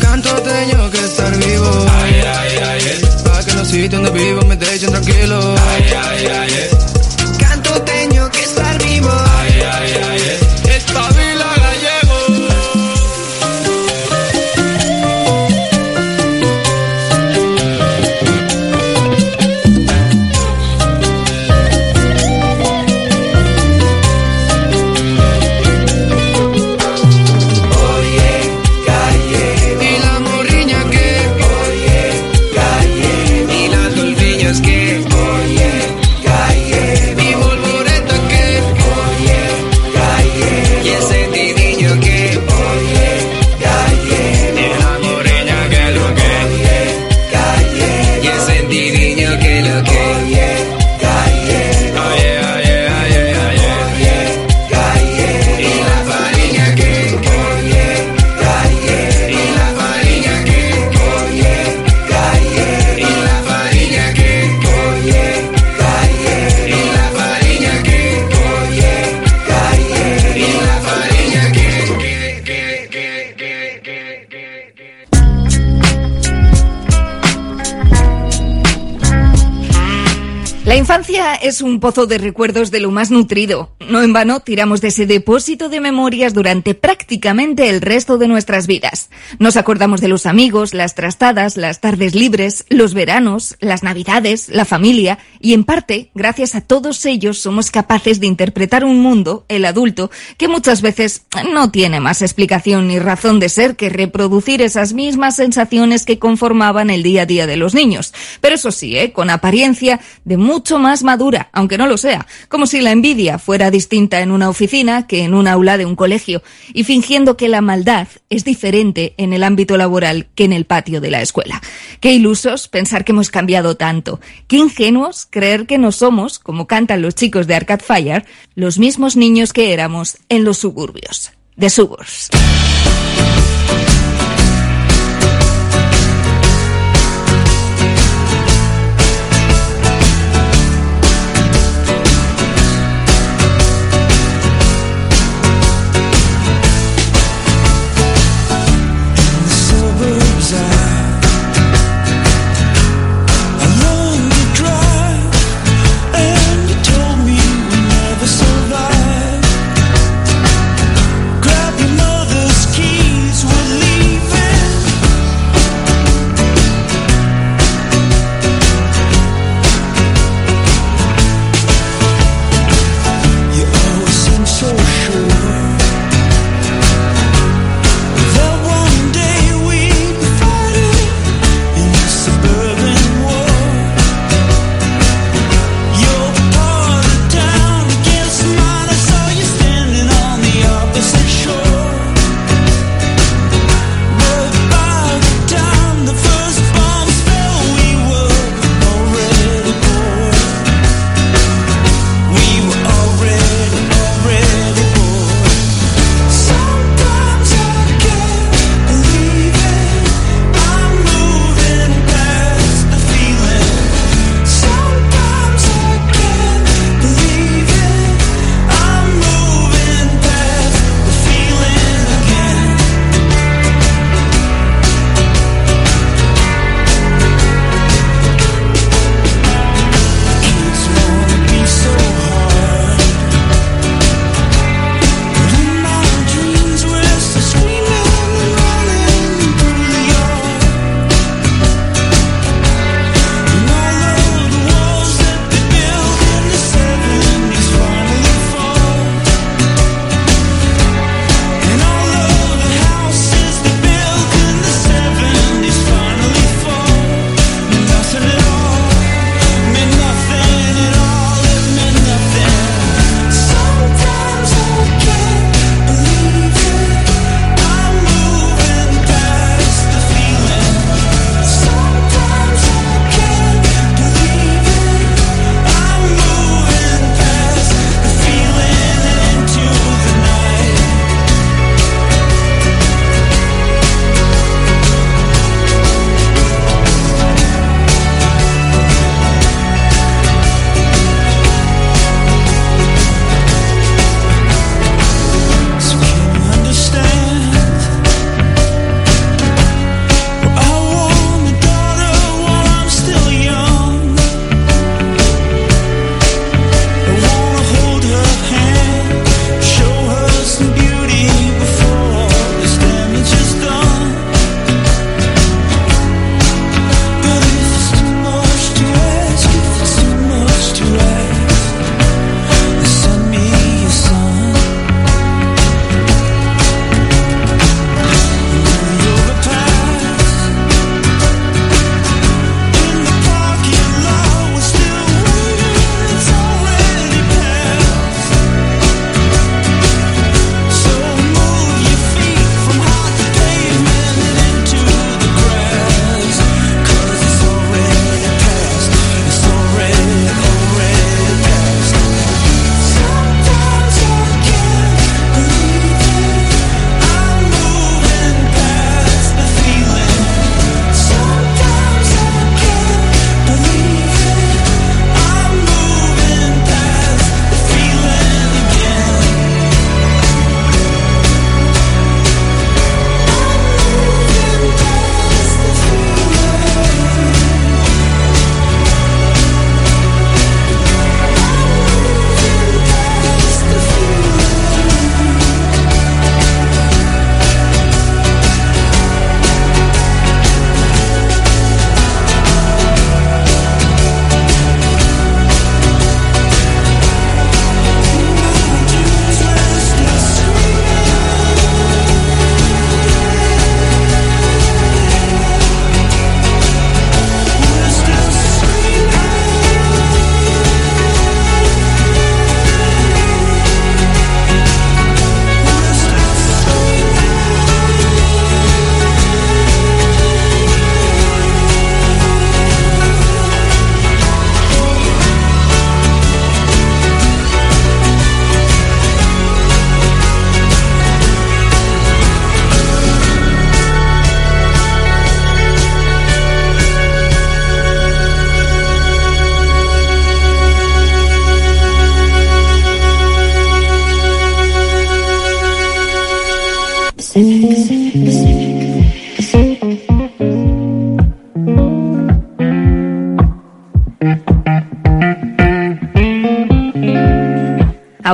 Canto teño que estar vivo. Ay, ay, ay, eh. Los sitios donde vivo me dejen tranquilo. Ay, ay, ay, eh. Es un pozo de recuerdos de lo más nutrido. No en vano tiramos de ese depósito de memorias durante prácticamente el resto de nuestras vidas. Nos acordamos de los amigos, las trastadas, las tardes libres, los veranos, las navidades, la familia y en parte, gracias a todos ellos, somos capaces de interpretar un mundo, el adulto, que muchas veces no tiene más explicación ni razón de ser que reproducir esas mismas sensaciones que conformaban el día a día de los niños. Pero eso sí, ¿eh? con apariencia de mucho más madura, aunque no lo sea, como si la envidia fuera distinta en una oficina que en un aula de un colegio, y fingiendo que la maldad es diferente en el ámbito laboral que en el patio de la escuela. Qué ilusos pensar que hemos cambiado tanto. Qué ingenuos creer que no somos, como cantan los chicos de Arcade Fire, los mismos niños que éramos en los suburbios. De suburbs.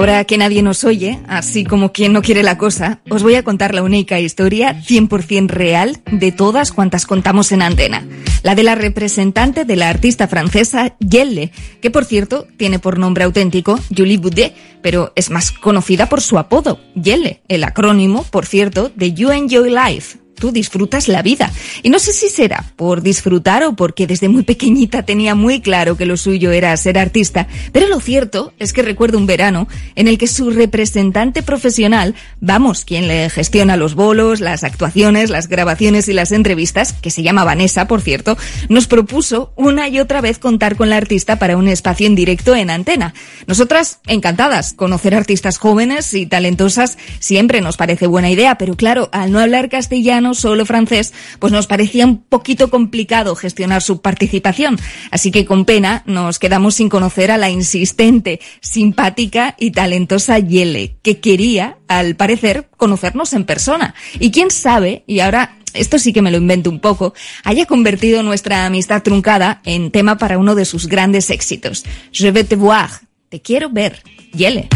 Ahora que nadie nos oye, así como quien no quiere la cosa, os voy a contar la única historia 100% real de todas cuantas contamos en antena. La de la representante de la artista francesa Yelle, que por cierto tiene por nombre auténtico Julie Boudet, pero es más conocida por su apodo, Yelle, el acrónimo, por cierto, de You Enjoy Life, tú disfrutas la vida. Y no sé si será por disfrutar o porque desde muy pequeñita tenía muy claro que lo suyo era ser artista, pero lo cierto es que recuerdo un verano en el que su representante profesional, vamos, quien le gestiona los bolos, las actuaciones, las grabaciones y las entrevistas, que se llama Vanessa, por cierto, nos propuso una y otra vez contar con la artista para un espacio en directo en antena. Nosotras, encantadas, conocer artistas jóvenes y talentosas siempre nos parece buena idea, pero claro, al no hablar castellano, solo francés, pues nos parecía un poquito complicado gestionar su participación. Así que con pena nos quedamos sin conocer a la insistente, simpática y talentosa Yele, que quería, al parecer, conocernos en persona. Y quién sabe, y ahora esto sí que me lo invento un poco, haya convertido nuestra amistad truncada en tema para uno de sus grandes éxitos. Je veux te voir, te quiero ver, Yele.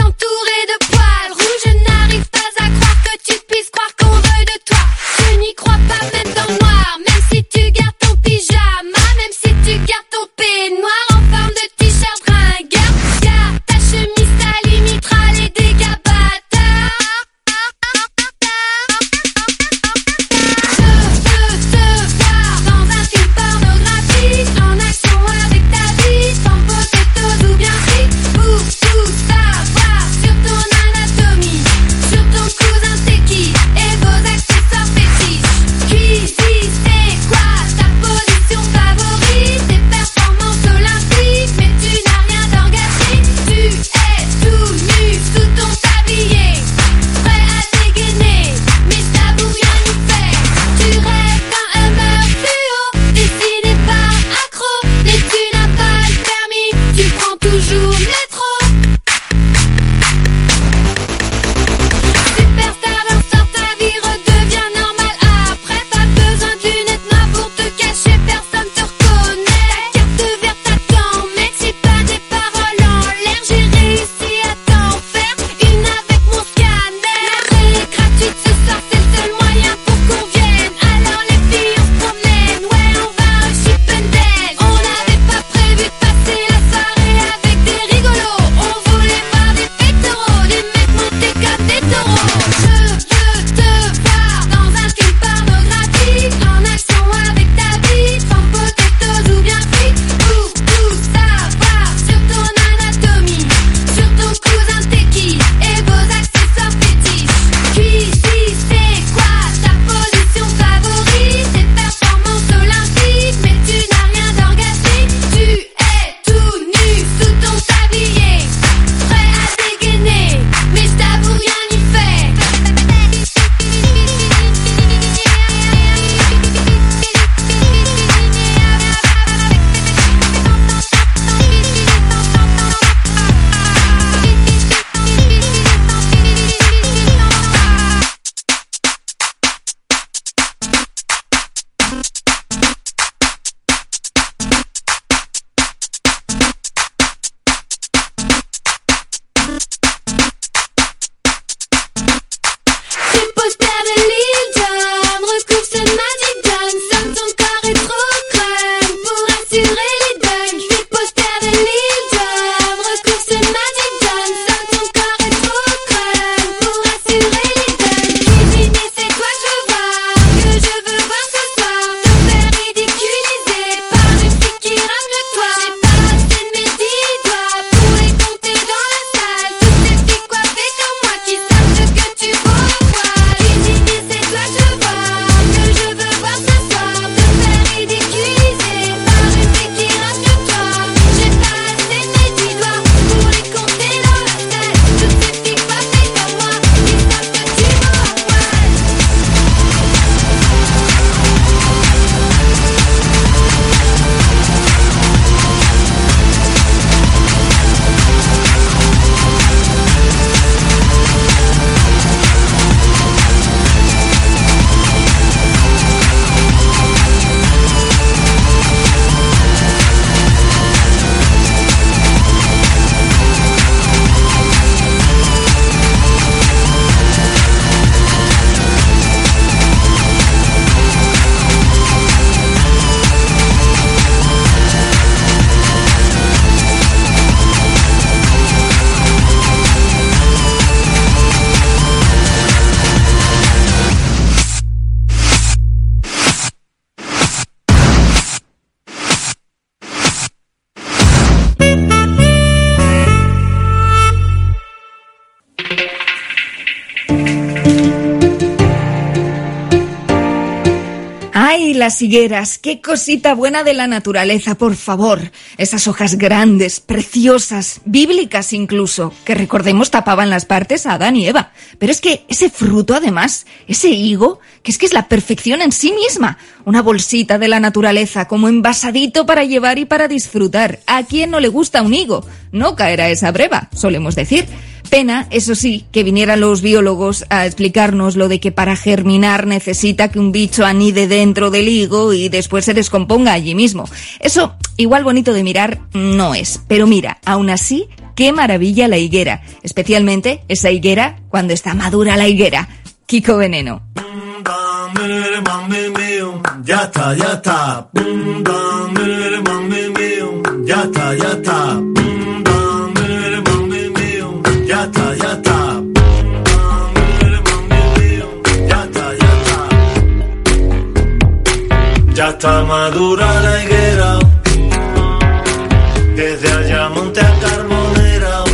Entouré de qué cosita buena de la naturaleza, por favor. Esas hojas grandes, preciosas, bíblicas incluso, que recordemos tapaban las partes a Adán y Eva. Pero es que ese fruto, además, ese higo, que es que es la perfección en sí misma. Una bolsita de la naturaleza, como envasadito para llevar y para disfrutar. ¿A quién no le gusta un higo? No caerá esa breva, solemos decir. Pena, eso sí, que vinieran los biólogos a explicarnos lo de que para germinar necesita que un bicho anide dentro del higo y después se descomponga allí mismo. Eso, igual bonito de mirar, no es. Pero mira, aún así, qué maravilla la higuera. Especialmente esa higuera cuando está madura la higuera. Kiko Veneno. Ya está madura la higuera. Desde allá monte a Carbonera.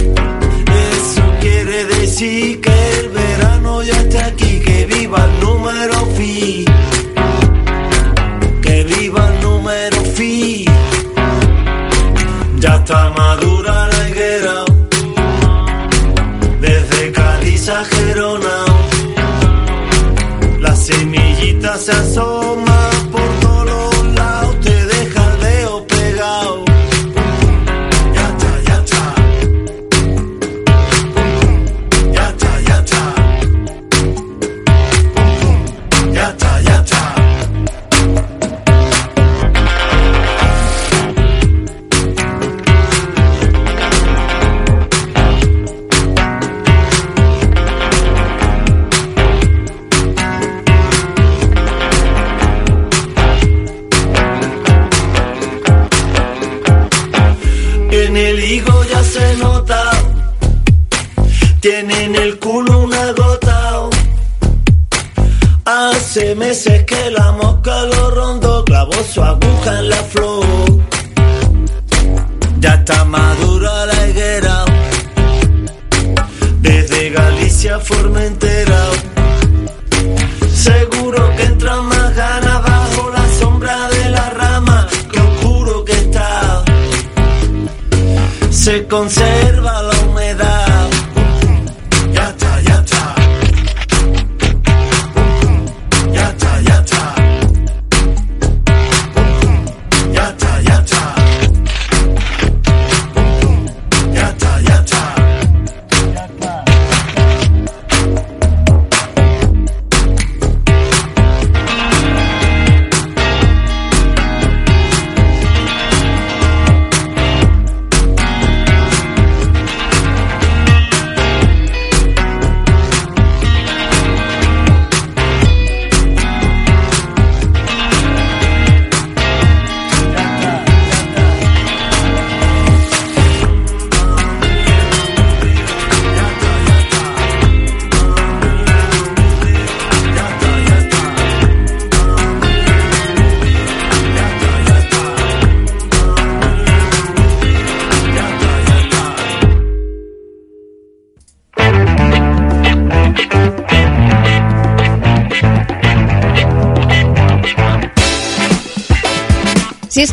Eso quiere decir que el verano ya está aquí. Que viva el número fi. Que viva el número fi. Ya está madura la higuera. Desde Cádiz a Gerona. La semillita se asoma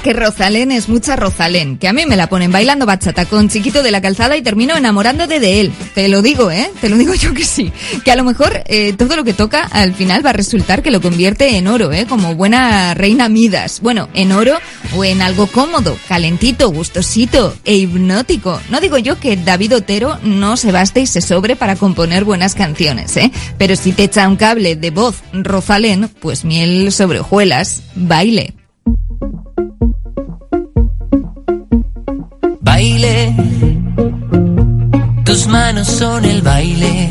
que Rosalén es mucha Rosalén, que a mí me la ponen bailando bachata con chiquito de la calzada y termino enamorándote de él. Te lo digo, ¿eh? Te lo digo yo que sí. Que a lo mejor eh, todo lo que toca al final va a resultar que lo convierte en oro, ¿eh? Como buena reina Midas. Bueno, en oro o en algo cómodo, calentito, gustosito e hipnótico. No digo yo que David Otero no se baste y se sobre para componer buenas canciones, ¿eh? Pero si te echa un cable de voz Rosalén, pues miel sobre hojuelas, baile. Baile, tus manos son el baile.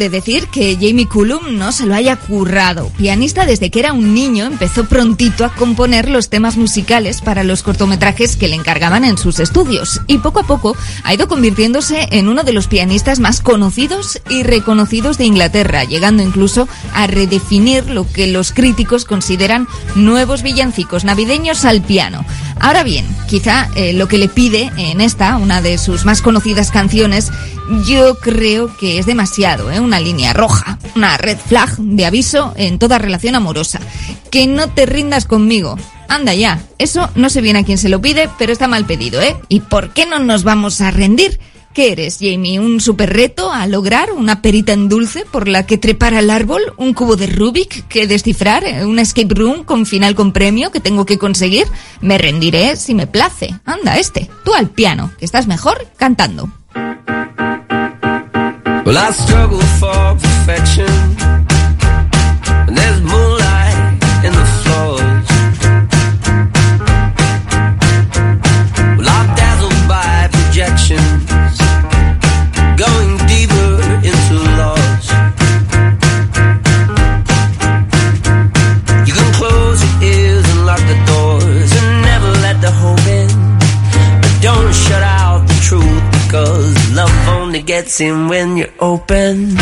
Puede decir que Jamie Cullum no se lo haya currado. Pianista desde que era un niño, empezó prontito a componer los temas musicales para los cortometrajes que le encargaban en sus estudios y poco a poco ha ido convirtiéndose en uno de los pianistas más conocidos y reconocidos de Inglaterra, llegando incluso a redefinir lo que los críticos consideran nuevos villancicos navideños al piano. Ahora bien, quizá eh, lo que le pide en esta, una de sus más conocidas canciones, yo creo que es demasiado, ¿eh? una línea roja, una red flag de aviso en toda relación amorosa. Que no te rindas conmigo. Anda ya, eso no sé bien a quién se lo pide, pero está mal pedido, ¿eh? ¿Y por qué no nos vamos a rendir? ¿Qué eres, Jamie? ¿Un super reto a lograr? ¿Una perita en dulce por la que trepar al árbol? ¿Un cubo de Rubik que descifrar? ¿Una escape room con final con premio que tengo que conseguir? Me rendiré si me place. Anda, este. Tú al piano, que estás mejor cantando. Well, I struggle for perfection. In when you're open.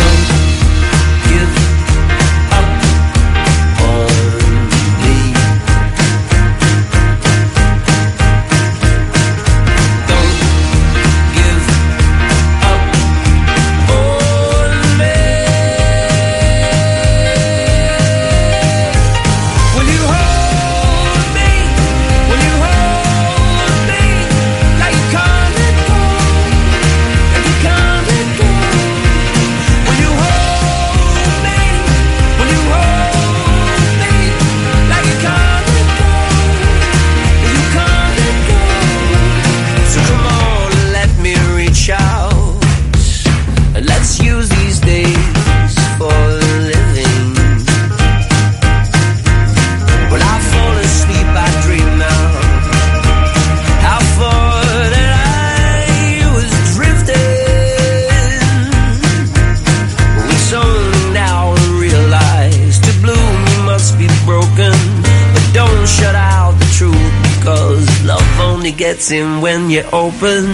Open.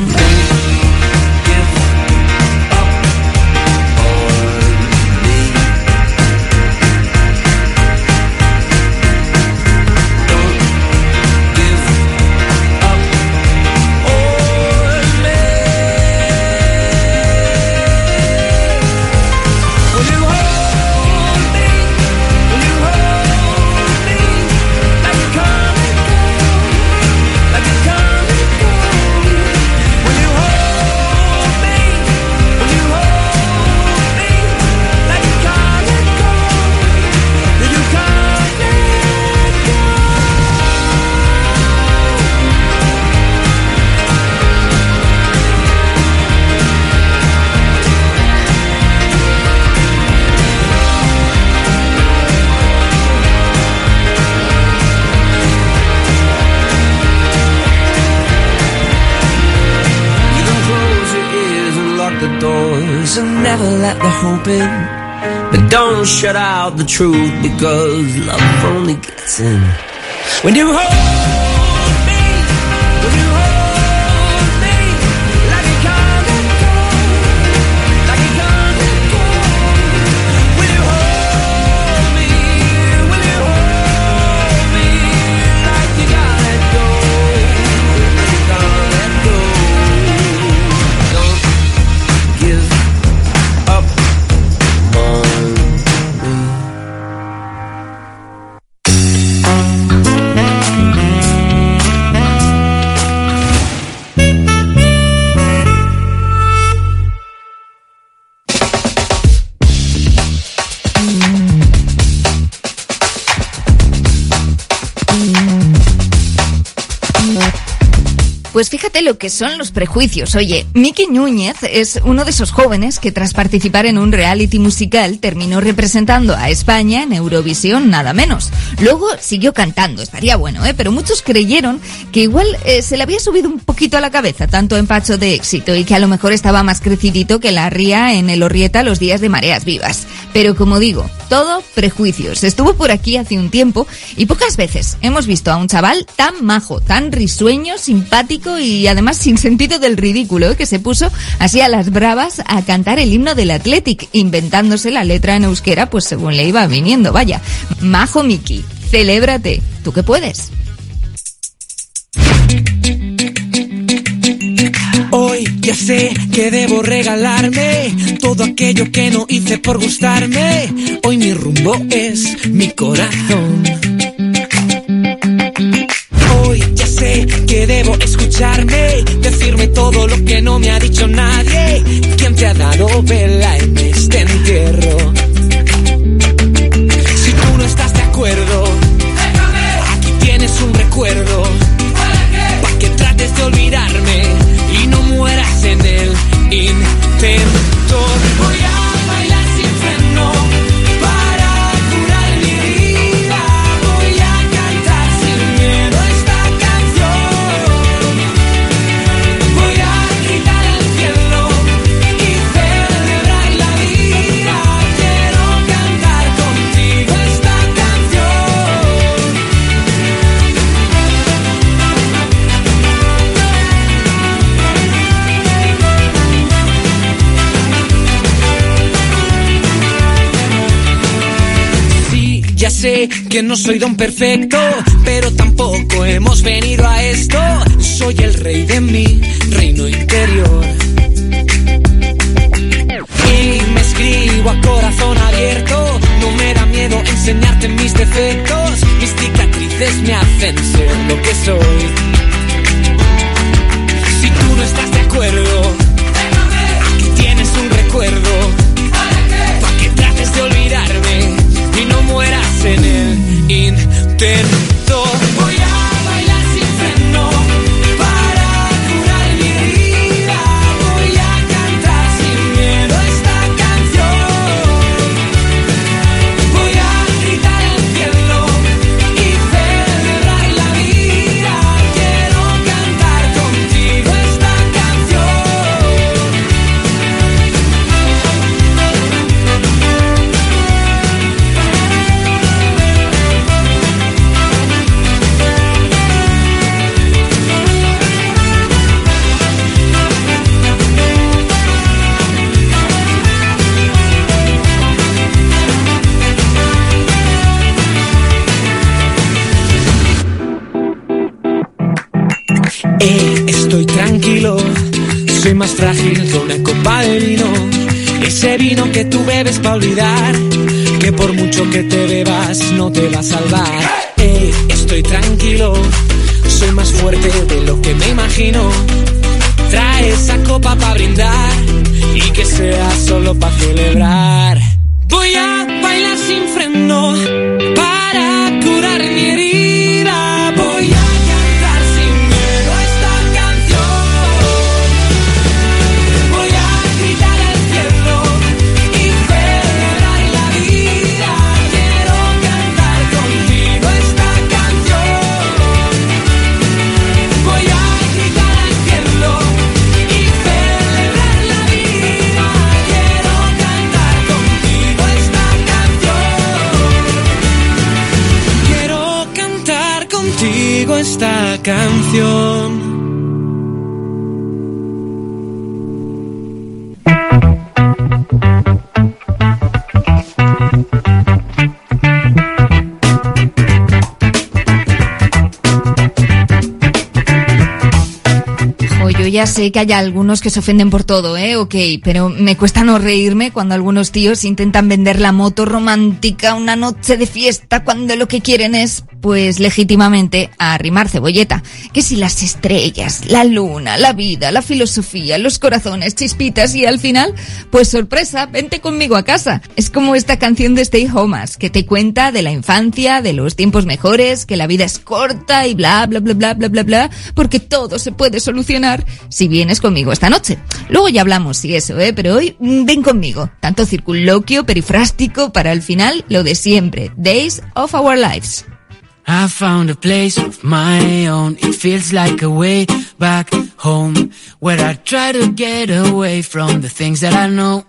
Truth because love only gets in when you hold. Lo que son los prejuicios. Oye, Miki Núñez es uno de esos jóvenes que tras participar en un reality musical terminó representando a España en Eurovisión, nada menos. Luego siguió cantando, estaría bueno, ¿eh? Pero muchos creyeron que igual eh, se le había subido un poquito a la cabeza tanto empacho de éxito y que a lo mejor estaba más crecidito que la ría en el Orrieta los días de mareas vivas. Pero como digo, todo prejuicios. Estuvo por aquí hace un tiempo y pocas veces hemos visto a un chaval tan majo, tan risueño, simpático y además sin sentido del ridículo, ¿eh? Se puso así a las bravas a cantar el himno del Athletic, inventándose la letra en euskera, pues según le iba viniendo. Vaya, Majo Miki, celébrate, tú que puedes. Hoy ya sé que debo regalarme todo aquello que no hice por gustarme. Hoy mi rumbo es mi corazón. Que debo escucharme, decirme todo lo que no me ha dicho nadie. ¿Quién te ha dado vela en este entierro? Si tú no estás de acuerdo, aquí tienes un recuerdo. Para que trates de olvidarme y no mueras en el intento. Que no soy don perfecto, pero tampoco hemos venido a esto. Soy el rey de mi reino interior. Y me escribo a corazón abierto, no me da miedo enseñarte mis defectos. Mis cicatrices me hacen ser lo que soy. Si tú no estás Ese vino que tú bebes para olvidar, que por mucho que te bebas no te va a salvar. Ey, estoy tranquilo, soy más fuerte de lo que me imagino. Trae esa copa para brindar y que sea solo para celebrar. Voy a bailar sin freno sé que hay algunos que se ofenden por todo, ¿eh? Ok, pero me cuesta no reírme cuando algunos tíos intentan vender la moto romántica, una noche de fiesta, cuando lo que quieren es, pues legítimamente, arrimar cebolleta. Que si las estrellas, la luna, la vida, la filosofía, los corazones, chispitas y al final, pues sorpresa, vente conmigo a casa. Es como esta canción de Stay Homas, que te cuenta de la infancia, de los tiempos mejores, que la vida es corta y bla, bla, bla, bla, bla, bla, bla, porque todo se puede solucionar si vienes conmigo esta noche. Luego ya hablamos y eso, ¿eh? Pero hoy mm, ven conmigo. Tanto circunloquio, perifrástico, para el final lo de siempre. Days of Our Lives. I found a place of my own. It feels like a way back home where I try to get away from the things that I know.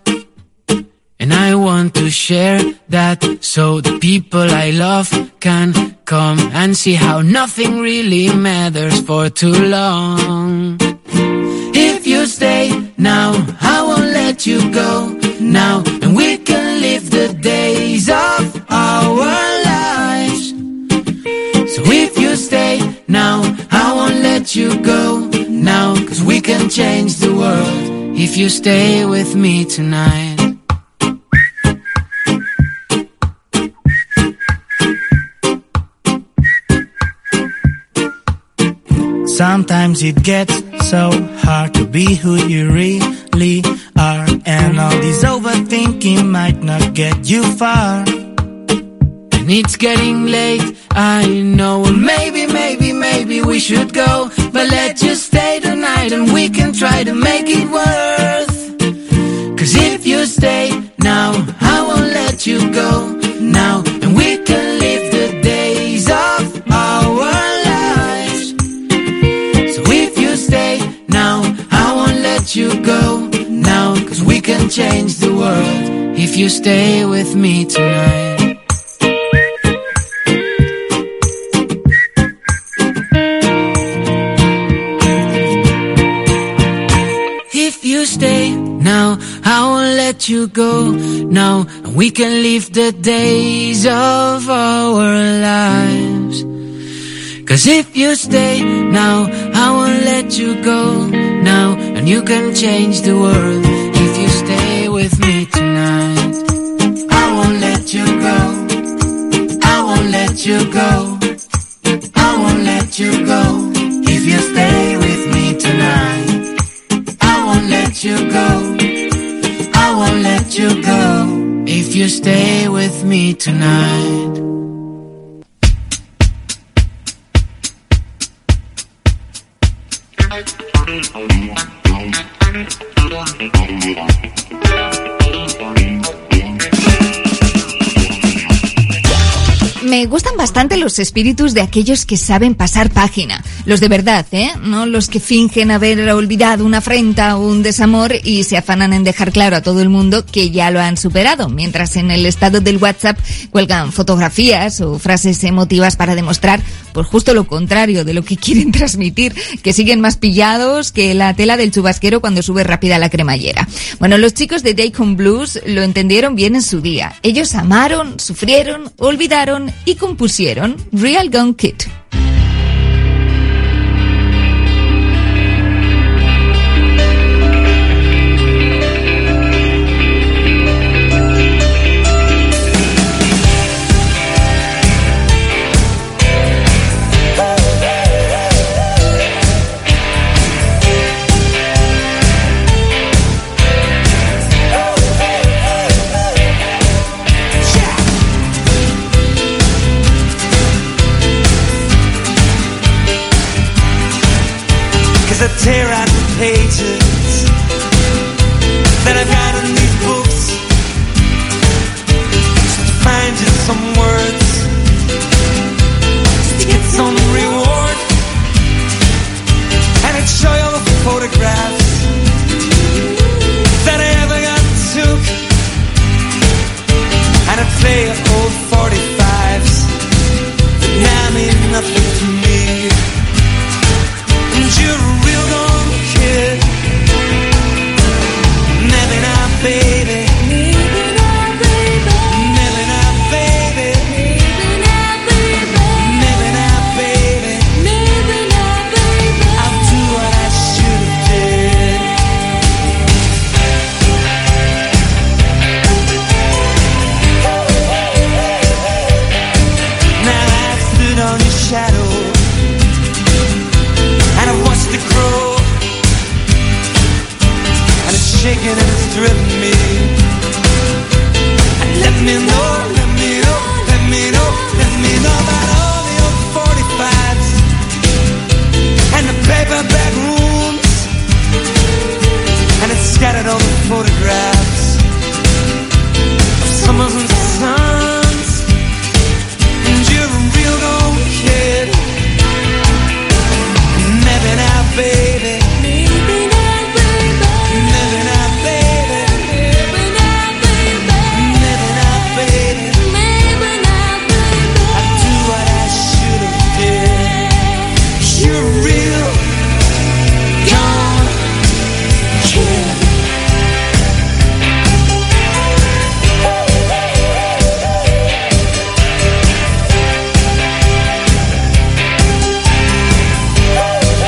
And I want to share that so the people I love can come and see how nothing really matters for too long. If you stay now, I won't let you go now, and we can live the days of our lives. Now, I won't let you go now, cause we can change the world if you stay with me tonight. Sometimes it gets so hard to be who you really are. And all this overthinking might not get you far. And it's getting late, I know. Maybe, maybe, maybe we should go. But let's just stay tonight and we can try to make it worth. Cause if you stay now, I won't let you go now. And we can live the days of our lives. So if you stay now, I won't let you go now. Cause we can change the world if you stay with me tonight. I won't let you go now. And we can live the days of our lives. Cause if you stay now, I won't let you go now. And you can change the world if you stay with me tonight. I won't let you go. I won't let you go. I won't let you go if you stay with me tonight. I won't let you go. You go if you stay with me tonight. Me gustan bastante los espíritus de aquellos que saben pasar página. Los de verdad, ¿eh? No los que fingen haber olvidado una afrenta o un desamor y se afanan en dejar claro a todo el mundo que ya lo han superado, mientras en el estado del WhatsApp cuelgan fotografías o frases emotivas para demostrar, pues justo lo contrario de lo que quieren transmitir, que siguen más pillados que la tela del chubasquero cuando sube rápida la cremallera. Bueno, los chicos de Daycon Blues lo entendieron bien en su día. Ellos amaron, sufrieron, olvidaron y compusieron Real Gun Kid.